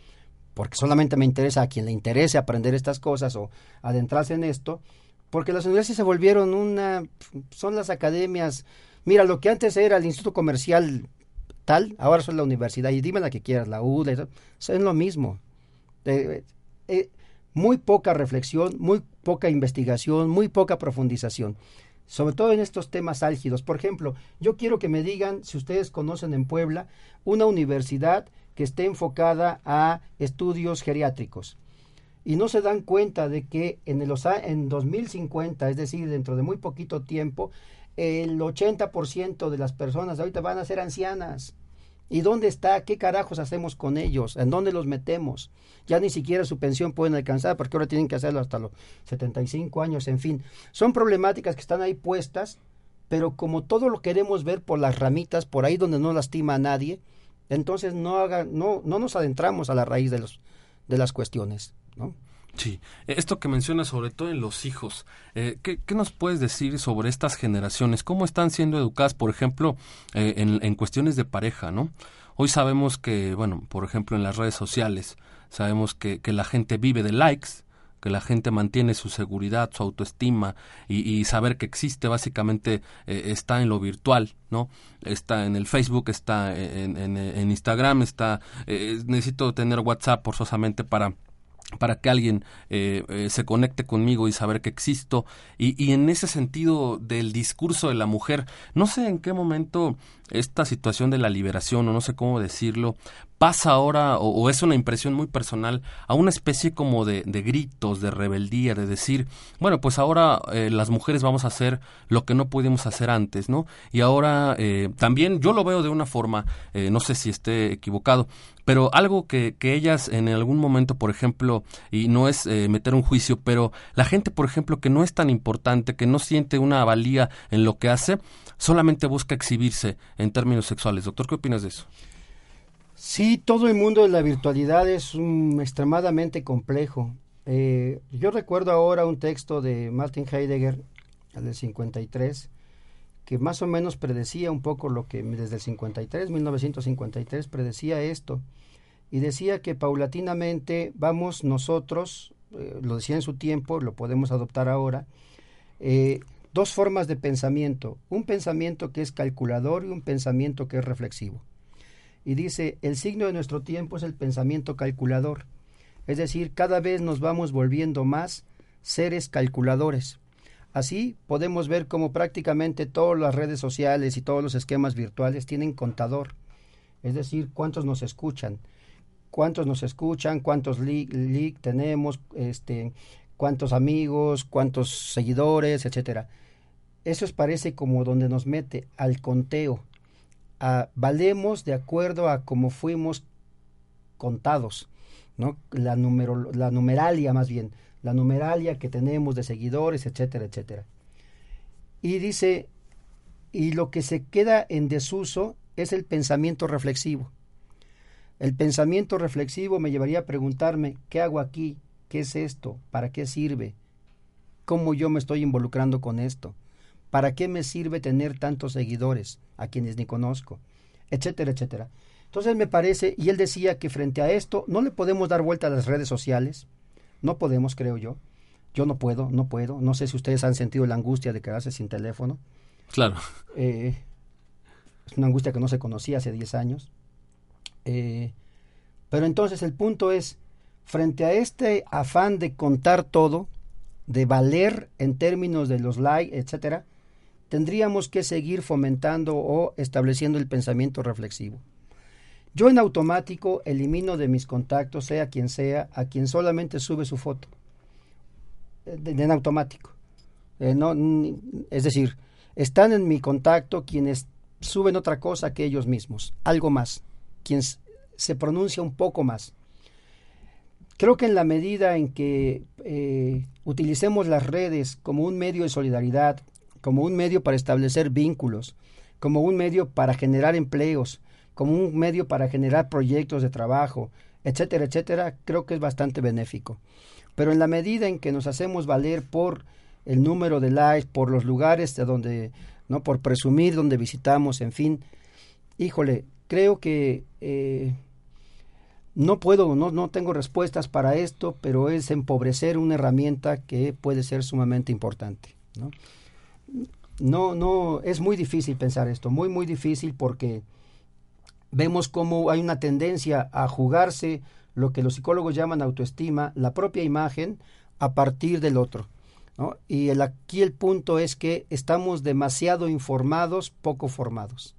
porque solamente me interesa a quien le interese aprender estas cosas o adentrarse en esto, porque las universidades se volvieron una, son las academias, mira, lo que antes era el Instituto Comercial tal, ahora son la universidad, y dime la que quieras, la y todo, es lo mismo. Eh, eh, muy poca reflexión, muy poca investigación, muy poca profundización, sobre todo en estos temas álgidos. Por ejemplo, yo quiero que me digan si ustedes conocen en Puebla una universidad que esté enfocada a estudios geriátricos y no se dan cuenta de que en, el, osa- en 2050, es decir, dentro de muy poquito tiempo, el 80% de las personas de ahorita van a ser ancianas. ¿Y dónde está? ¿Qué carajos hacemos con ellos? ¿En dónde los metemos? Ya ni siquiera su pensión pueden alcanzar porque ahora tienen que hacerlo hasta los 75 años, en fin. Son problemáticas que están ahí puestas, pero como todo lo queremos ver por las ramitas, por ahí donde no lastima a nadie, entonces no, haga, no, no nos adentramos a la raíz de, los, de las cuestiones. ¿no? Sí, esto que mencionas sobre todo en los hijos, eh, ¿qué, nos puedes decir sobre estas generaciones? ¿Cómo están siendo educadas, por ejemplo, eh, en, en, cuestiones de pareja, no? Hoy sabemos que, bueno, por ejemplo, en las redes sociales, sabemos que, que la gente vive de likes, que la gente mantiene su seguridad, su autoestima y, saber que existe básicamente eh, está en lo virtual, ¿no? Está en el Facebook, está en, en, Instagram, está... necesito tener WhatsApp forzosamente para para que alguien eh, eh, se conecte conmigo y saber que existo. Y, y, en ese sentido del discurso de la mujer, no sé en qué momento esta situación de la liberación, o no sé cómo decirlo, pasa ahora, o, es una impresión muy personal, a una especie como de, de gritos, de rebeldía, de decir, bueno, pues ahora eh, las mujeres vamos a hacer lo que no pudimos hacer antes, ¿no? Y ahora eh, también yo lo veo de una forma, eh, no sé si esté equivocado, pero algo que, que ellas en algún momento, por ejemplo, y no es meter un juicio, pero la gente, por ejemplo, que no es tan importante, que no siente una valía en lo que hace, solamente busca exhibirse en términos sexuales. Doctor, ¿qué opinas de eso? Sí, todo el mundo de la virtualidad es extremadamente complejo. Eh, yo recuerdo ahora un texto de Martin Heidegger, del 53, que más o menos predecía un poco lo que desde el 53, 1953, predecía esto. Y decía que paulatinamente vamos nosotros, eh, lo decía en su tiempo, lo podemos adoptar ahora, eh, dos formas de pensamiento, un pensamiento que es calculador y un pensamiento que es reflexivo. Y dice, el signo de nuestro tiempo es el pensamiento calculador, es decir, cada vez nos vamos volviendo más seres calculadores. Así podemos ver cómo prácticamente todas las redes sociales y todos los esquemas virtuales tienen contador, es decir, cuántos nos escuchan, cuántos nos escuchan, cuántos leaks tenemos, este, cuántos amigos, cuántos seguidores, etcétera. Eso parece como donde nos mete al conteo. A, valemos de acuerdo a cómo fuimos contados, ¿no? La, la numeralia más bien, la numeralia que tenemos de seguidores, etcétera, etcétera. Y dice, y lo que se queda en desuso es el pensamiento reflexivo. El pensamiento reflexivo me llevaría a preguntarme, ¿qué hago aquí? ¿Qué es esto? ¿Para qué sirve? ¿Cómo yo me estoy involucrando con esto? ¿Para qué me sirve tener tantos seguidores a quienes ni conozco? Etcétera, etcétera. Entonces me parece, y él decía que frente a esto no le podemos dar vuelta a las redes sociales, no podemos, creo yo. Yo no puedo, no puedo. No sé si ustedes han sentido la angustia de quedarse sin teléfono. Claro. Eh, es una angustia que no se conocía hace 10 años. Eh, pero entonces el punto es, frente a este afán de contar todo, de valer en términos de los likes, etcétera, tendríamos que seguir fomentando o estableciendo el pensamiento reflexivo. Yo en automático elimino de mis contactos, sea quien sea, a quien solamente sube su foto. Eh, en automático. Eh, no, es decir, están en mi contacto quienes suben otra cosa que ellos mismos, algo más, quien se pronuncia un poco más. Creo que en la medida en que eh, utilicemos las redes como un medio de solidaridad, como un medio para establecer vínculos, como un medio para generar empleos, como un medio para generar proyectos de trabajo, etcétera, etcétera, creo que es bastante benéfico. Pero en la medida en que nos hacemos valer por el número de likes, por los lugares de donde, no, por presumir donde visitamos, en fin, híjole, creo que eh, no puedo, no, no tengo respuestas para esto, pero es empobrecer una herramienta que puede ser sumamente importante. ¿no? No, no, es muy difícil pensar esto, muy, muy difícil porque vemos cómo hay una tendencia a jugarse lo que los psicólogos llaman autoestima, la propia imagen, a partir del otro. ¿no? Y el, aquí el punto es que estamos demasiado informados, poco formados.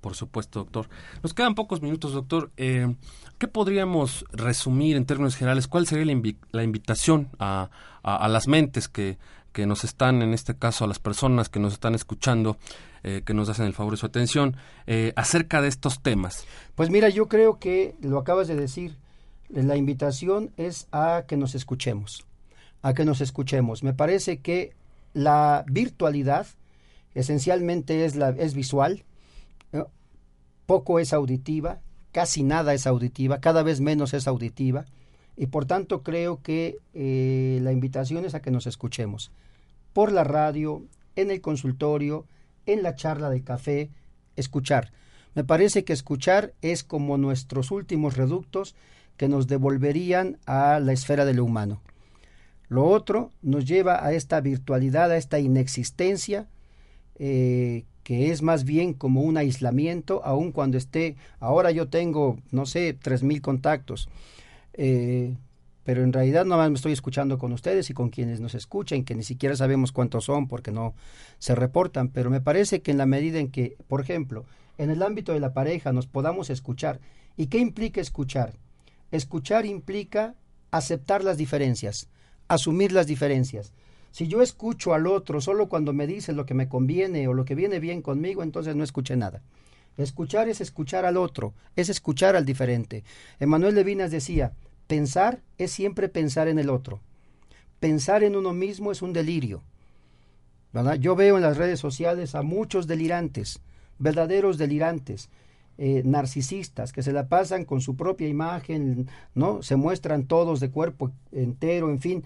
Por supuesto, doctor. Nos quedan pocos minutos, doctor. Eh, ¿Qué podríamos resumir en términos generales? ¿Cuál sería la, invitación a, a, las mentes que, que nos están, en este caso a las personas que nos están escuchando, eh, que nos hacen el favor de su atención, eh, acerca de estos temas? Pues mira, yo creo que lo acabas de decir, la invitación es a que nos escuchemos, a que nos escuchemos. Me parece que la virtualidad esencialmente es, la, es visual, poco es auditiva, casi nada es auditiva, cada vez menos es auditiva, y por tanto creo que eh, la invitación es a que nos escuchemos por la radio, en el consultorio, en la charla de café, escuchar. Me parece que escuchar es como nuestros últimos reductos que nos devolverían a la esfera de lo humano. Lo otro nos lleva a esta virtualidad, a esta inexistencia, eh, que es más bien como un aislamiento, aun cuando esté, ahora yo tengo, no sé, tres mil contactos, eh, pero en realidad no más me estoy escuchando con ustedes y con quienes nos escuchan, que ni siquiera sabemos cuántos son porque no se reportan, pero me parece que en la medida en que, por ejemplo, en el ámbito de la pareja nos podamos escuchar, ¿y qué implica escuchar? Escuchar implica aceptar las diferencias, asumir las diferencias. Si yo escucho al otro solo cuando me dice lo que me conviene o lo que viene bien conmigo, entonces no escuché nada. Escuchar es escuchar al otro, es escuchar al diferente. Emanuel Levinas decía, pensar es siempre pensar en el otro. Pensar en uno mismo es un delirio. ¿verdad? Yo veo en las redes sociales a muchos delirantes, verdaderos delirantes, eh, narcisistas que se la pasan con su propia imagen, ¿no? Se muestran todos de cuerpo entero, en fin,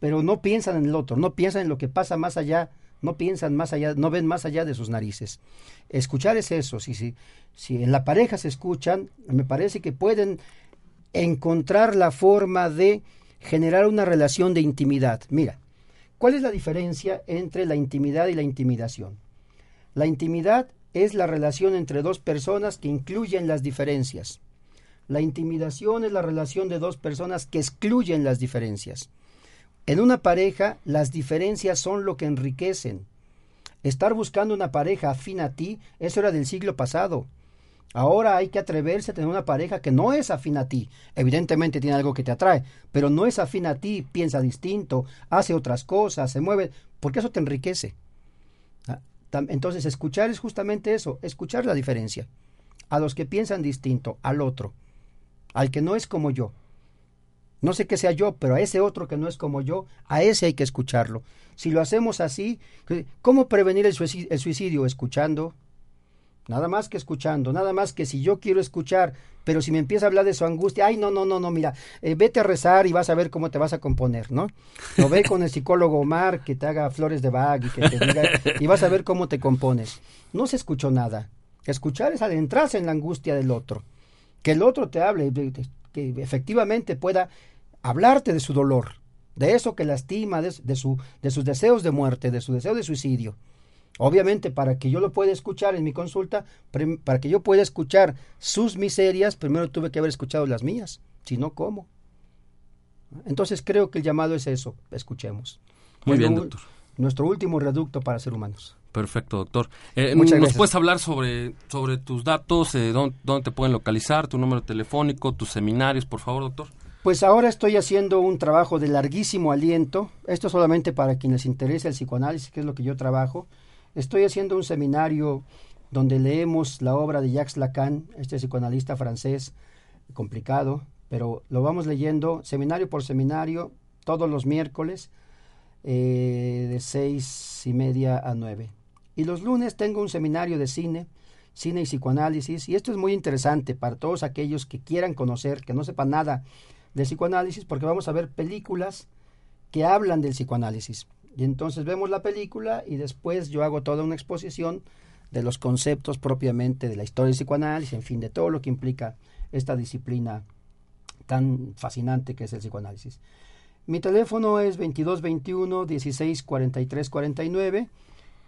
pero no piensan en el otro, no piensan en lo que pasa más allá, no piensan más allá, no ven más allá de sus narices. Escuchar es eso, si, si, si en la pareja se escuchan, me parece que pueden encontrar la forma de generar una relación de intimidad. Mira, ¿cuál es la diferencia entre la intimidad y la intimidación? La intimidad es la relación entre dos personas que incluyen las diferencias. La intimidación es la relación de dos personas que excluyen las diferencias. En una pareja, las diferencias son lo que enriquecen. Estar buscando una pareja afín a ti, eso era del siglo pasado. Ahora hay que atreverse a tener una pareja que no es afín a ti. Evidentemente tiene algo que te atrae, pero no es afín a ti, piensa distinto, hace otras cosas, se mueve, porque eso te enriquece. Entonces, escuchar es justamente eso, escuchar la diferencia. A los que piensan distinto, al otro, al que no es como yo. No sé qué sea yo, pero a ese otro que no es como yo, a ese hay que escucharlo. Si lo hacemos así, ¿cómo prevenir el suicidio? Escuchando, Nada más que escuchando, nada más que si yo quiero escuchar, pero si me empieza a hablar de su angustia, ay, no, no, no, no, mira, eh, vete a rezar y vas a ver cómo te vas a componer, ¿no? Lo ve con el psicólogo Omar que te haga flores de bag y que te diga, y vas a ver cómo te compones. No se escuchó nada. Escuchar es adentrarse en la angustia del otro. Que el otro te hable, que efectivamente pueda hablarte de su dolor, de eso que lastima, de, su, de sus deseos de muerte, de su deseo de suicidio. Obviamente, para que yo lo pueda escuchar en mi consulta, para que yo pueda escuchar sus miserias, primero tuve que haber escuchado las mías, si no, ¿cómo? Entonces creo que el llamado es eso, escuchemos. Muy bien, doctor. Nuestro último reducto para ser humanos. Perfecto, doctor. Eh, ¿Nos puedes hablar sobre, sobre tus datos, eh, dónde, dónde, te pueden localizar, tu número telefónico, tus seminarios, por favor, doctor? Pues ahora estoy haciendo un trabajo de larguísimo aliento. Esto solamente para quienes les interese el psicoanálisis, que es lo que yo trabajo. Estoy haciendo un seminario donde leemos la obra de Jacques Lacan, este psicoanalista francés complicado, pero lo vamos leyendo seminario por seminario todos los miércoles eh, de seis y media a nueve. Y los lunes tengo un seminario de cine, cine y psicoanálisis, y esto es muy interesante para todos aquellos que quieran conocer, que no sepan nada de psicoanálisis, porque vamos a ver películas que hablan del psicoanálisis. Y entonces vemos la película y después yo hago toda una exposición de los conceptos propiamente de la historia del psicoanálisis, en fin, de todo lo que implica esta disciplina tan fascinante que es el psicoanálisis. Mi teléfono es 2221 16 43 49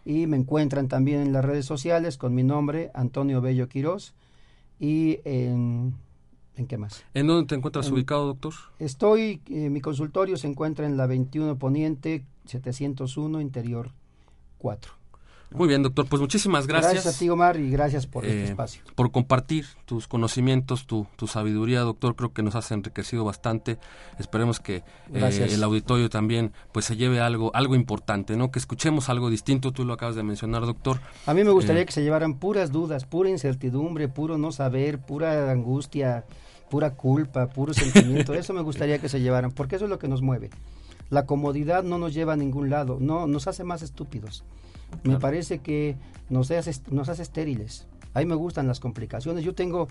y me encuentran también en las redes sociales con mi nombre, Antonio Bello Quirós, y en ¿En qué más? ¿En dónde te encuentras ubicado, doctor? Estoy, eh, mi consultorio se encuentra en la 21 Poniente 701 Interior 4. Muy bien, doctor. Pues muchísimas gracias. Gracias a ti, Omar, y gracias por este eh, espacio. por compartir tus conocimientos, tu, tu sabiduría, doctor. Creo que nos has enriquecido bastante. Esperemos que eh, el auditorio también pues se lleve algo algo importante, ¿no? Que escuchemos algo distinto. Tú lo acabas de mencionar, doctor. A mí me gustaría Eh, que se llevaran puras dudas, pura incertidumbre, puro no saber, pura angustia, pura culpa, puro sentimiento. Eso me gustaría que se llevaran, porque eso es lo que nos mueve. La comodidad no nos lleva a ningún lado, no nos hace más estúpidos. Me parece que nos hace, nos hace estériles. A mí me gustan las complicaciones. Yo tengo,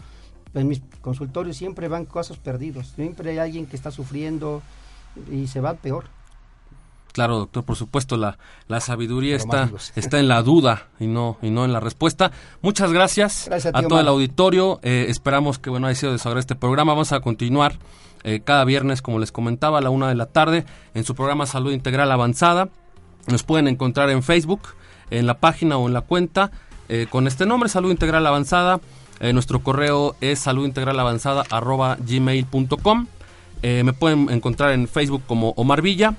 en mis consultorios siempre van casos perdidos. Siempre hay alguien que está sufriendo y se va peor. Claro, doctor, por supuesto, la, la sabiduría está, está en la duda y no, y no en la respuesta. Muchas gracias, Gracias a todo el auditorio. Eh, esperamos que bueno haya sido de su este programa. Vamos a continuar eh, cada viernes, como les comentaba, a la una de la tarde, en su programa Salud Integral Avanzada. Nos pueden encontrar en Facebook, en la página o en la cuenta, eh, con este nombre, Salud Integral Avanzada. Nuestro correo es saludintegralavanzada.gmail.com. Eh, me pueden encontrar en Facebook como Omar Villa.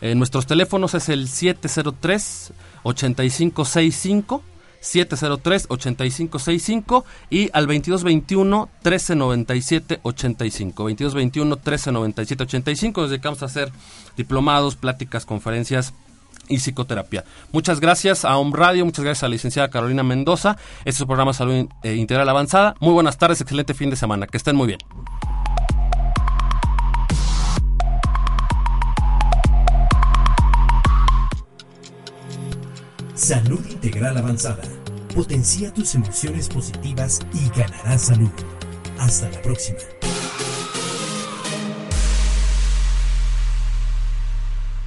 Eh, nuestros teléfonos es el 703-8565, 703-8565 y al 2221-1397-85. 2221-1397-85. Nos dedicamos a hacer diplomados, pláticas, conferencias y psicoterapia. Muchas gracias a Om Radio, muchas gracias a la licenciada Carolina Mendoza. Este es su programa Salud eh, Integral Avanzada. Muy buenas tardes, excelente fin de semana. Que estén muy bien. Salud Integral Avanzada. Potencia tus emociones positivas y ganarás salud. Hasta la próxima.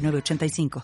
906985.